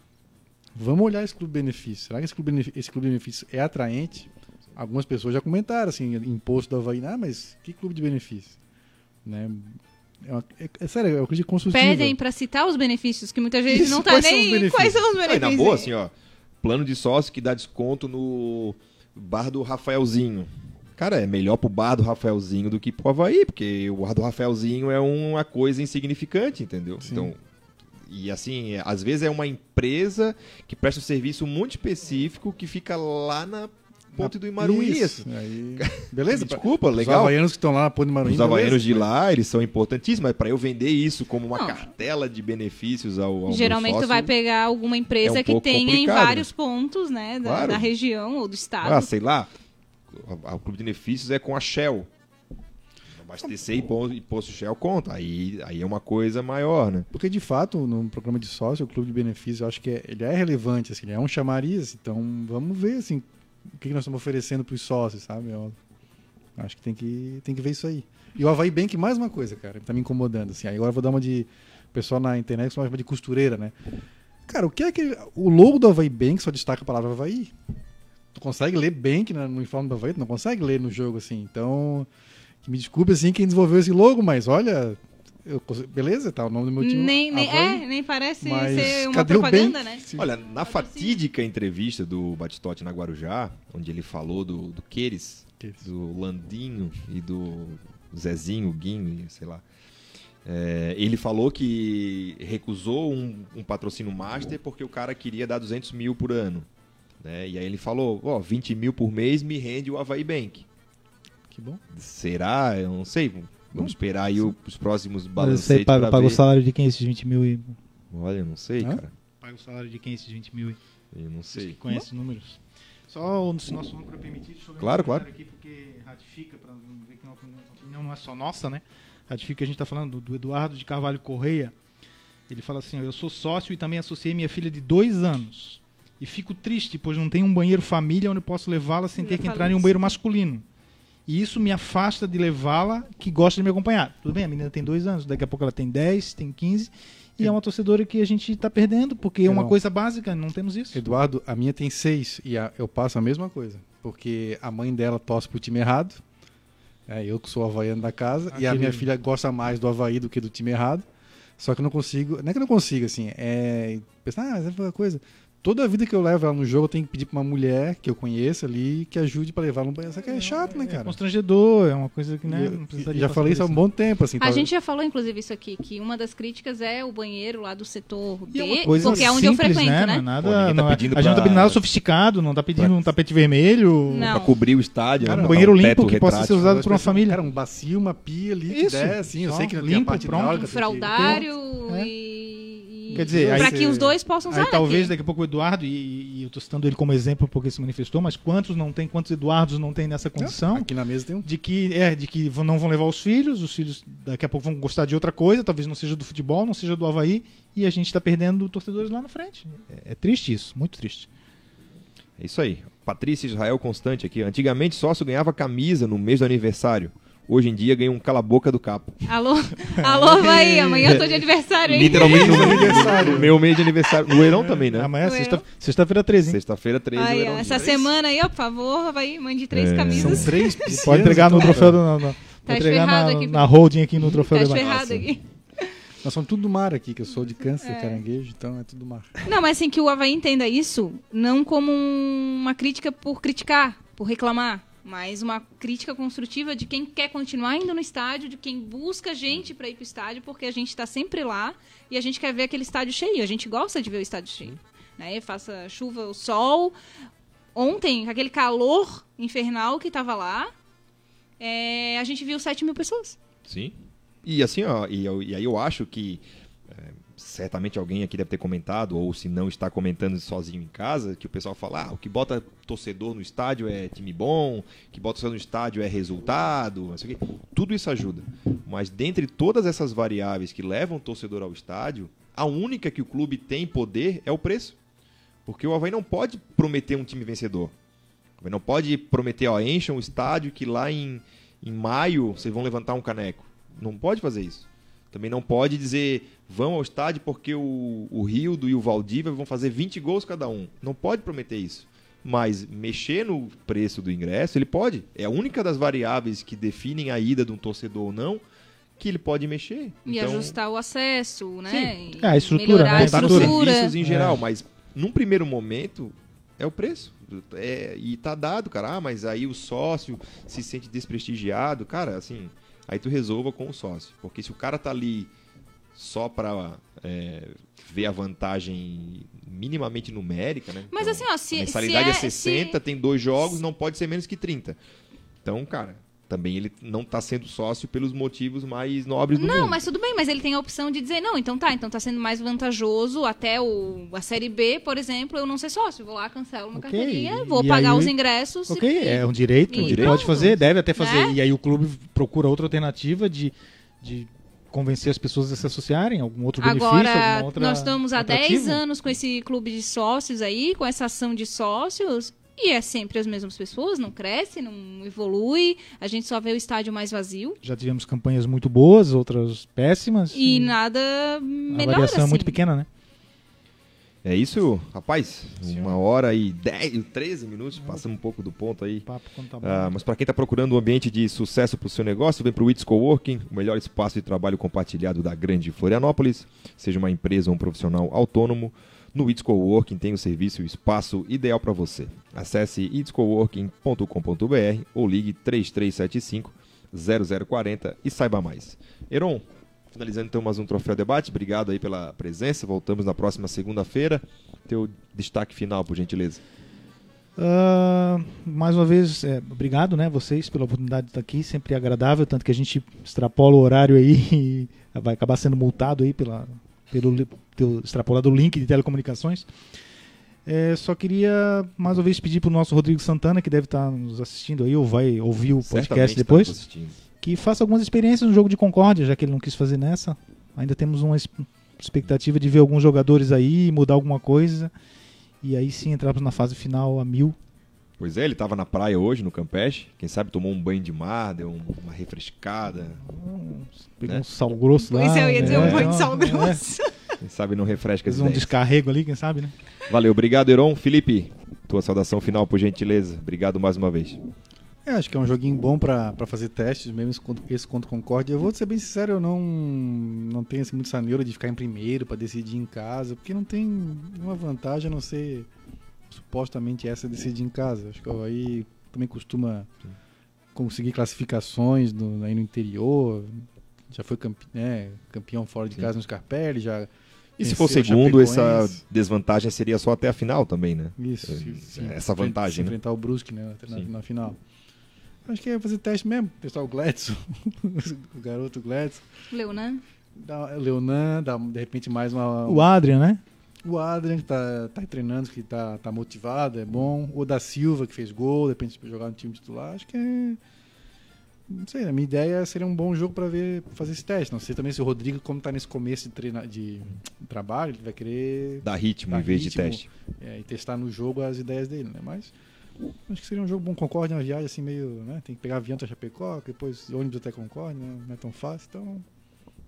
S1: Vamos olhar esse clube de benefícios. Será que esse clube, de benef- esse clube de benefícios é atraente? Algumas pessoas já comentaram, assim, imposto do Havaí, ah, mas que clube de benefícios? Né? É, uma- é- é sério, é uma crítica construtiva.
S2: Pedem pra citar os benefícios, que muita gente
S1: Isso,
S2: não tá nem. Quais são os benefícios?
S3: na boa, assim, ó. Plano de sócio que dá desconto no bar do Rafaelzinho. Cara, é melhor pro bar do Rafaelzinho do que pro Havaí, porque o bar do Rafaelzinho é uma coisa insignificante, entendeu?
S1: Sim.
S3: Então, e assim, às vezes é uma empresa que presta um serviço muito específico que fica lá na ponte do Imaruí.
S1: Isso. Aí, beleza?
S3: Desculpa,
S1: Os
S3: legal.
S1: havaianos que estão lá na Ponte do Maruim,
S3: Os havaianos
S1: beleza?
S3: de lá, eles são importantíssimos, mas para eu vender isso como uma
S2: Não.
S3: cartela de benefícios ao, ao meu
S2: Geralmente tu
S3: sócio,
S2: vai pegar alguma empresa
S3: é um
S2: que tenha em vários pontos, né? Da,
S3: Claro.
S2: da região ou do estado.
S3: Ah, sei lá. O, o clube de benefícios é com a Shell. Abastecer e pôr- e posto Shell conta. Aí, aí é uma coisa maior, né?
S1: Porque, de fato, no programa de sócio, o clube de benefícios, eu acho que é- ele é relevante, assim, ele é um chamariz. Então, vamos ver, assim, o que nós estamos oferecendo para os sócios, sabe? Eu acho que tem, que tem que ver isso aí. E o Havaí Bank, mais uma coisa, cara, tá me incomodando, assim. Aí agora eu vou dar uma de... O pessoal na internet chama de costureira, né? Cara, o que é que... O logo do Havaí Bank só destaca a palavra Havaí. Tu consegue ler Bank na- no uniforme do Havaí? Tu não consegue ler no jogo, assim. Então, me desculpe, assim, quem desenvolveu esse logo, mas olha... eu beleza, tá o nome do meu time.
S2: nem, nem, é, nem parece
S1: Mas
S2: ser uma propaganda, né?
S1: Sim.
S3: Olha, na fatídica entrevista do Batistote na Guarujá, onde ele falou do, do Queires,
S1: Queires.
S3: do Landinho e do Zezinho, Guinho, e sei lá. É, ele falou que recusou um, um patrocínio master porque o cara queria dar 200 mil por ano. né? E aí ele falou, ó, 20 mil por mês me rende o Havaí Bank.
S1: Que bom.
S3: Será? Eu não sei. Vamos esperar aí o- os próximos
S4: Mas
S3: balancetes
S4: você paga,
S3: pra
S4: paga o
S3: ver.
S4: salário de quem esses 20 mil aí?
S3: Olha, eu não sei,
S1: Hã?
S3: cara.
S4: Paga o salário de quem esses 20 mil aí?
S3: Eu não
S4: Vocês
S3: sei.
S4: que conhecem os números. Só o- se nosso número é permitido, deixa eu um
S3: Claro,
S4: comentário aqui porque ratifica, para ver que nossa opinião não é só nossa, né? Ratifica que a gente está falando do, do Eduardo de Carvalho Correia. Ele fala assim: ó, Eu sou sócio e também associei minha filha de dois anos. e fico triste, pois não tem um banheiro família onde eu posso levá-la sem
S2: Eu
S4: ter
S2: ia
S4: que
S2: falar
S4: entrar em um
S2: isso.
S4: banheiro masculino. E isso me afasta de levá-la que gosta de me acompanhar. Tudo bem, a menina tem dois anos, daqui a pouco ela tem 10, tem 15. E é uma torcedora que a gente está perdendo, porque é uma
S1: Não.
S4: coisa básica, não temos isso.
S1: Eduardo, a minha tem seis e a- eu passo a mesma coisa. Porque a mãe dela torce pro time errado. É, eu que sou havaiano da casa. E a minha filha gosta mais do Havaí do que do time errado. Só que eu não consigo. Não é que eu não consigo, assim. É. Pensar, ah, mas é uma coisa. Toda a vida que eu levo ela no jogo, eu tenho que pedir pra uma mulher que eu conheço ali que ajude pra levar ela no banheiro. Só que é chato, né,
S4: É
S1: cara?
S4: constrangedor, é uma coisa que
S1: E
S4: né, não
S1: e
S4: precisaria
S1: já falei isso há um bom tempo, assim.
S2: A
S1: tá-
S2: gente já falou, inclusive, isso aqui, que uma das críticas é o banheiro lá do setor
S4: E é
S2: porque é onde eu frequento,
S4: né?
S2: né?
S4: É nada,
S3: Pô, tá
S4: não é-
S3: pedindo
S4: a gente não tá
S3: pra-
S4: pedindo nada sofisticado, não tá pedindo
S3: pra-
S4: um tapete vermelho.
S2: Não.
S3: Pra cobrir o estádio,
S1: Cara,
S3: né?
S1: um
S4: banheiro limpo
S3: teto
S4: que possa ser usado
S1: Nós
S4: por uma família.
S1: Cara, um bacio, uma pia ali que
S4: Isso,
S1: der, assim. Eu sei que tem a
S4: limpo,
S1: parte
S4: pronto.
S1: hidráulica,
S2: Um
S1: que-
S2: fraldário
S4: É.
S2: e...
S4: Quer dizer, aí
S2: pra
S1: você-
S2: que os dois possam usar,
S4: talvez daqui a pouco o Eduardo, e, e eu tô citando ele como exemplo porque se manifestou, mas quantos não tem, quantos Eduardos não tem nessa condição?
S1: Aqui na mesa tem um.
S4: De que, é, de que não vão levar os filhos, os filhos daqui a pouco vão gostar de outra coisa, talvez não seja do futebol, não seja do Havaí, e a gente está perdendo torcedores lá na frente. É, é triste isso, muito triste.
S3: É isso aí. Patrícia Israel Constante aqui. Antigamente sócio ganhava camisa no mês do aniversário. Hoje em dia ganha um cala-boca do capo.
S2: Alô, alô, vai, amanhã eu tô de aniversário, hein?
S3: Literalmente no meu aniversário. Meu mês de aniversário. No Heirão também, né?
S4: Amanhã, é sexta- sexta-feira 13, hein?
S3: Sexta-feira, 13
S2: Ai,
S3: do Heirão.
S2: essa semana aí, ó, por favor, vai, mande três
S3: É.
S2: camisas.
S1: São três piscinas.
S4: Pode entregar no troféu, na, na-
S2: Tá
S4: entregar na,
S2: aqui.
S4: na holding aqui no troféu
S2: Tá
S4: debate.
S2: ferrado aqui.
S1: Nós somos tudo do mar aqui, que eu sou de câncer,
S2: É.
S1: caranguejo, então é tudo mar.
S2: Não, mas assim, que o Havaí entenda isso não como um- uma crítica por criticar, por reclamar, mas uma crítica construtiva de quem quer continuar indo no estádio, de quem busca gente para ir pro estádio, porque a gente tá sempre lá e a gente quer ver aquele estádio cheio. A gente gosta de ver o estádio cheio. Né? Faça chuva ou sol. Ontem, com aquele calor infernal que tava lá, é, a gente viu 7 mil pessoas.
S3: Sim. E assim, ó, e, eu- e aí eu acho que certamente alguém aqui deve ter comentado, ou se não está comentando sozinho em casa, que o pessoal fala, ah, o que bota torcedor no estádio é time bom, o que bota torcedor no estádio é resultado. Tudo isso ajuda. Mas dentre todas essas variáveis que levam o torcedor ao estádio, a única que o clube tem poder é o preço. Porque o Havaí não pode prometer um time vencedor. O Havaí não pode prometer, ó, encham o estádio que lá em, em maio vocês vão levantar um caneco. Não pode fazer isso. Também não pode dizer, vão ao estádio porque o, o Rildo e o Valdívia vão fazer 20 gols cada um. Não pode prometer isso. Mas mexer no preço do ingresso, ele pode. É a única das variáveis que definem a ida de um torcedor ou não que ele pode mexer.
S2: E
S3: Então,
S2: ajustar o acesso, né? E
S4: É, a estrutura,
S2: melhorar
S4: né?
S2: a
S3: Aumentar os
S2: estrutura.
S3: serviços em geral,
S4: É.
S3: mas num primeiro momento é o preço. É, e tá dado, cara. Ah, mas aí o sócio se sente desprestigiado. Cara, assim, aí tu resolva com o sócio. Porque se o cara tá ali só pra é, ver a vantagem minimamente numérica, né?
S2: Mas assim, ó, se-
S3: a mensalidade
S2: se
S3: é,
S2: é-
S3: 60, tem dois jogos, não pode ser menos que 30. Então, cara, também ele não tá sendo sócio pelos motivos mais nobres do
S2: Não,
S3: mundo.
S2: mas tudo bem, mas ele tem a opção de dizer, não, então tá, então tá sendo mais vantajoso até o, a série B, por exemplo, eu não ser sócio. Vou lá, cancelo uma
S4: Ok,
S2: carteirinha, vou
S4: e
S2: pagar
S4: aí-
S2: os ingressos.
S4: Ok,
S2: e-
S4: é um direito,
S2: e
S4: pode fazer, deve até fazer.
S2: Né?
S4: E aí o clube procura outra alternativa de, de convencer as pessoas a se associarem, algum outro benefício,
S2: Agora,
S4: alguma outra
S2: nós estamos há 10
S4: atrativo.
S2: anos com esse clube de sócios aí, com essa ação de sócios, e é sempre as mesmas pessoas, não cresce, não evolui, a gente só vê o estádio mais vazio,
S4: Já tivemos campanhas muito boas, outras péssimas.
S2: e nada
S4: a
S2: melhor
S4: variação
S2: assim.
S4: é muito pequena, né?
S3: É isso, rapaz. Uma hora e 10, 13 minutos, passamos um pouco do ponto aí.
S4: Papo quando tá bom.
S3: Ah, mas para quem está procurando um ambiente de sucesso para o seu negócio, vem para o It's Coworking, o melhor espaço de trabalho compartilhado da grande Florianópolis. Seja uma empresa ou um profissional autônomo, no It's Coworking tem o serviço e o espaço ideal para você. Acesse itscoworking.com.br ou ligue 3375 0040 e saiba mais. Heron, finalizando então mais um Troféu Debate, obrigado aí pela presença. Voltamos na próxima segunda-feira. Teu destaque final, por gentileza.
S4: Ah, mais uma vez, é, obrigado, né, vocês pela oportunidade de estar aqui, sempre agradável, tanto que a gente extrapola o horário aí e vai acabar sendo multado aí pela, pelo teu extrapolado link de telecomunicações. É, só queria mais uma vez pedir para o nosso Rodrigo Santana, que deve estar nos assistindo aí, ou vai ouvir o
S3: Certamente
S4: podcast
S3: tá
S4: depois, que faça algumas experiências no jogo de Concórdia, já que ele não quis fazer nessa. Ainda temos uma expectativa de ver alguns jogadores aí, mudar alguma coisa. e aí sim entrarmos na fase final a mil.
S3: Pois é, ele estava na praia hoje, no Campeche. Quem sabe tomou um banho de mar, deu um- uma refrescada.
S4: Pegou
S3: Né?
S4: um sal grosso lá.
S2: Pois é, eu ia dizer
S4: né?
S2: um banho de sal
S4: É,
S2: grosso.
S3: Quem sabe não refresca as
S4: um descarrego ali, quem sabe, né?
S3: Valeu, obrigado, Heron. Felipe, tua saudação final, por gentileza. Obrigado mais uma vez.
S1: É, acho que é um joguinho bom pra, pra fazer testes, mesmo esse contra, Concorde. Eu vou ser bem sincero, eu não, não tenho assim, muito essa de ficar em primeiro pra decidir em casa, porque não tem nenhuma vantagem a não ser supostamente essa decidir em casa. Acho que o Havaí também costuma conseguir classificações no, aí no interior, já foi campe, né, campeão fora de
S3: Sim.
S1: casa no Scarpelli, já
S3: E se for
S1: o
S3: segundo, essa desvantagem seria só até a final também, né?
S1: Isso,
S3: É,
S1: sim,
S3: essa vantagem,
S1: se
S3: né?
S1: enfrentar o Brusque né, na, na final. Acho que é fazer teste mesmo, testar o Gladson, o garoto Gladson,
S2: Leonan.
S1: dar o Leonan, dar de repente mais uma.
S4: O Adrian, né?
S1: O Adrian, que tá, tá treinando, que tá, tá motivado, é bom. O da Silva, que fez gol, de repente jogar no time titular. Acho que é. Não sei, a minha ideia seria um bom jogo para ver fazer esse teste. Não sei também se o Rodrigo, como tá nesse começo de, treina, de trabalho, ele vai querer
S3: Dá ritmo
S1: Dá
S3: em vez
S1: ritmo.
S3: de teste.
S1: é, e testar no jogo as ideias dele, né? Mas acho que seria um jogo bom. Concorde é uma viagem assim meio, né? Tem que pegar avião até Chapecó, depois ônibus até Concorde, né? não é tão fácil. Então,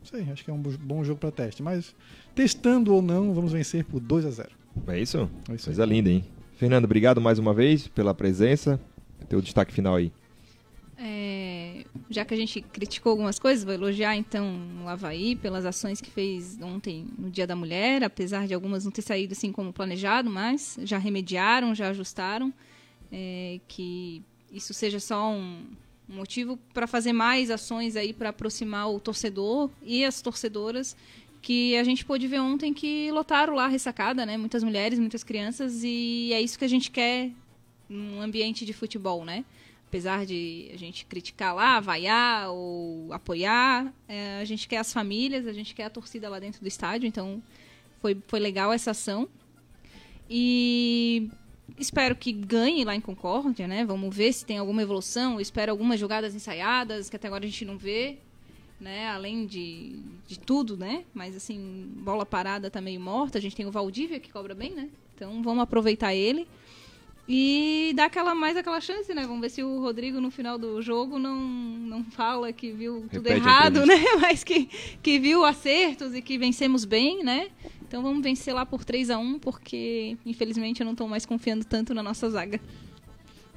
S1: não sei, acho que é um bo- bom jogo para teste. Mas testando ou não, vamos vencer por 2 a 0
S3: É isso?
S1: É isso.
S3: Coisa linda, hein? Fernando, obrigado mais uma vez pela presença. Teu destaque final aí.
S2: É, já que a gente criticou algumas coisas, vou elogiar então o Havaí pelas ações que fez ontem no Dia da Mulher, apesar de algumas não ter saído assim como planejado, mas já remediaram, já ajustaram. É, que isso seja só um, um motivo para fazer mais ações aí para aproximar o torcedor e as torcedoras que a gente pôde ver ontem que lotaram lá a ressacada, né? Muitas mulheres, muitas crianças e é isso que a gente quer num ambiente de futebol, né? apesar de a gente criticar lá, vaiar ou apoiar, é, a gente quer as famílias, a gente quer a torcida lá dentro do estádio, então foi, foi legal essa ação. E espero que ganhe lá em Concórdia, né? Vamos ver se tem alguma evolução, espero algumas jogadas ensaiadas, que até agora a gente não vê, né? Além de, de tudo, né? Mas assim, bola parada tá meio morta, a gente tem o Valdívia que cobra bem, né? Então vamos aproveitar ele. E dá aquela, mais aquela chance, né? Vamos ver se o Rodrigo no final do jogo não, não fala que viu tudo
S3: Repete
S2: errado, né? Mas que, que viu acertos e que vencemos bem, né? Então vamos vencer lá por 3 a 1 porque infelizmente eu não estou mais confiando tanto na nossa zaga.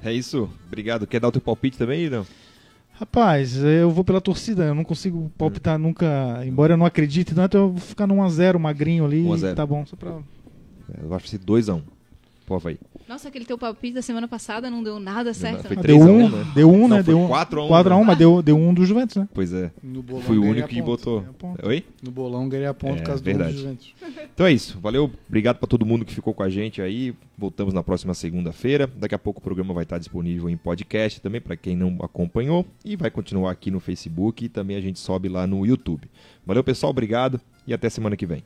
S3: É isso. Obrigado. Quer dar o teu palpite também, não?
S4: Rapaz, eu vou pela torcida, eu não consigo palpitar nunca, embora eu não acredite tanto, eu vou ficar num 1x0 magrinho ali,
S3: 1 a 0.
S4: tá bom, só pra...
S3: Eu acho que vai ser 2x1. Pô, vai.
S2: Nossa, aquele teu palpite da semana passada não deu nada certo.
S3: foi
S2: né?
S4: Ah, deu
S3: 3 a 1,
S4: um,
S3: né?
S4: deu um,
S3: Não,
S4: né, deu um,
S3: 4 a 1,
S4: 4 a 1,
S3: né?
S4: mas deu, deu um do Juventus, né?
S3: Pois é.
S1: No bolão
S3: Fui o
S1: ganhei
S3: único
S1: a
S3: que
S1: ponto,
S3: botou. Oi?
S1: No bolão ganhei a ponto
S3: É,
S1: por causa
S3: verdade.
S1: do Juventus.
S3: Então é isso. Valeu. Obrigado pra todo mundo que ficou com a gente aí. Voltamos na próxima segunda-feira. Daqui a pouco o programa vai estar disponível em podcast também para quem não acompanhou e vai continuar aqui no Facebook e também a gente sobe lá no YouTube. Valeu, pessoal. Obrigado e até semana que vem.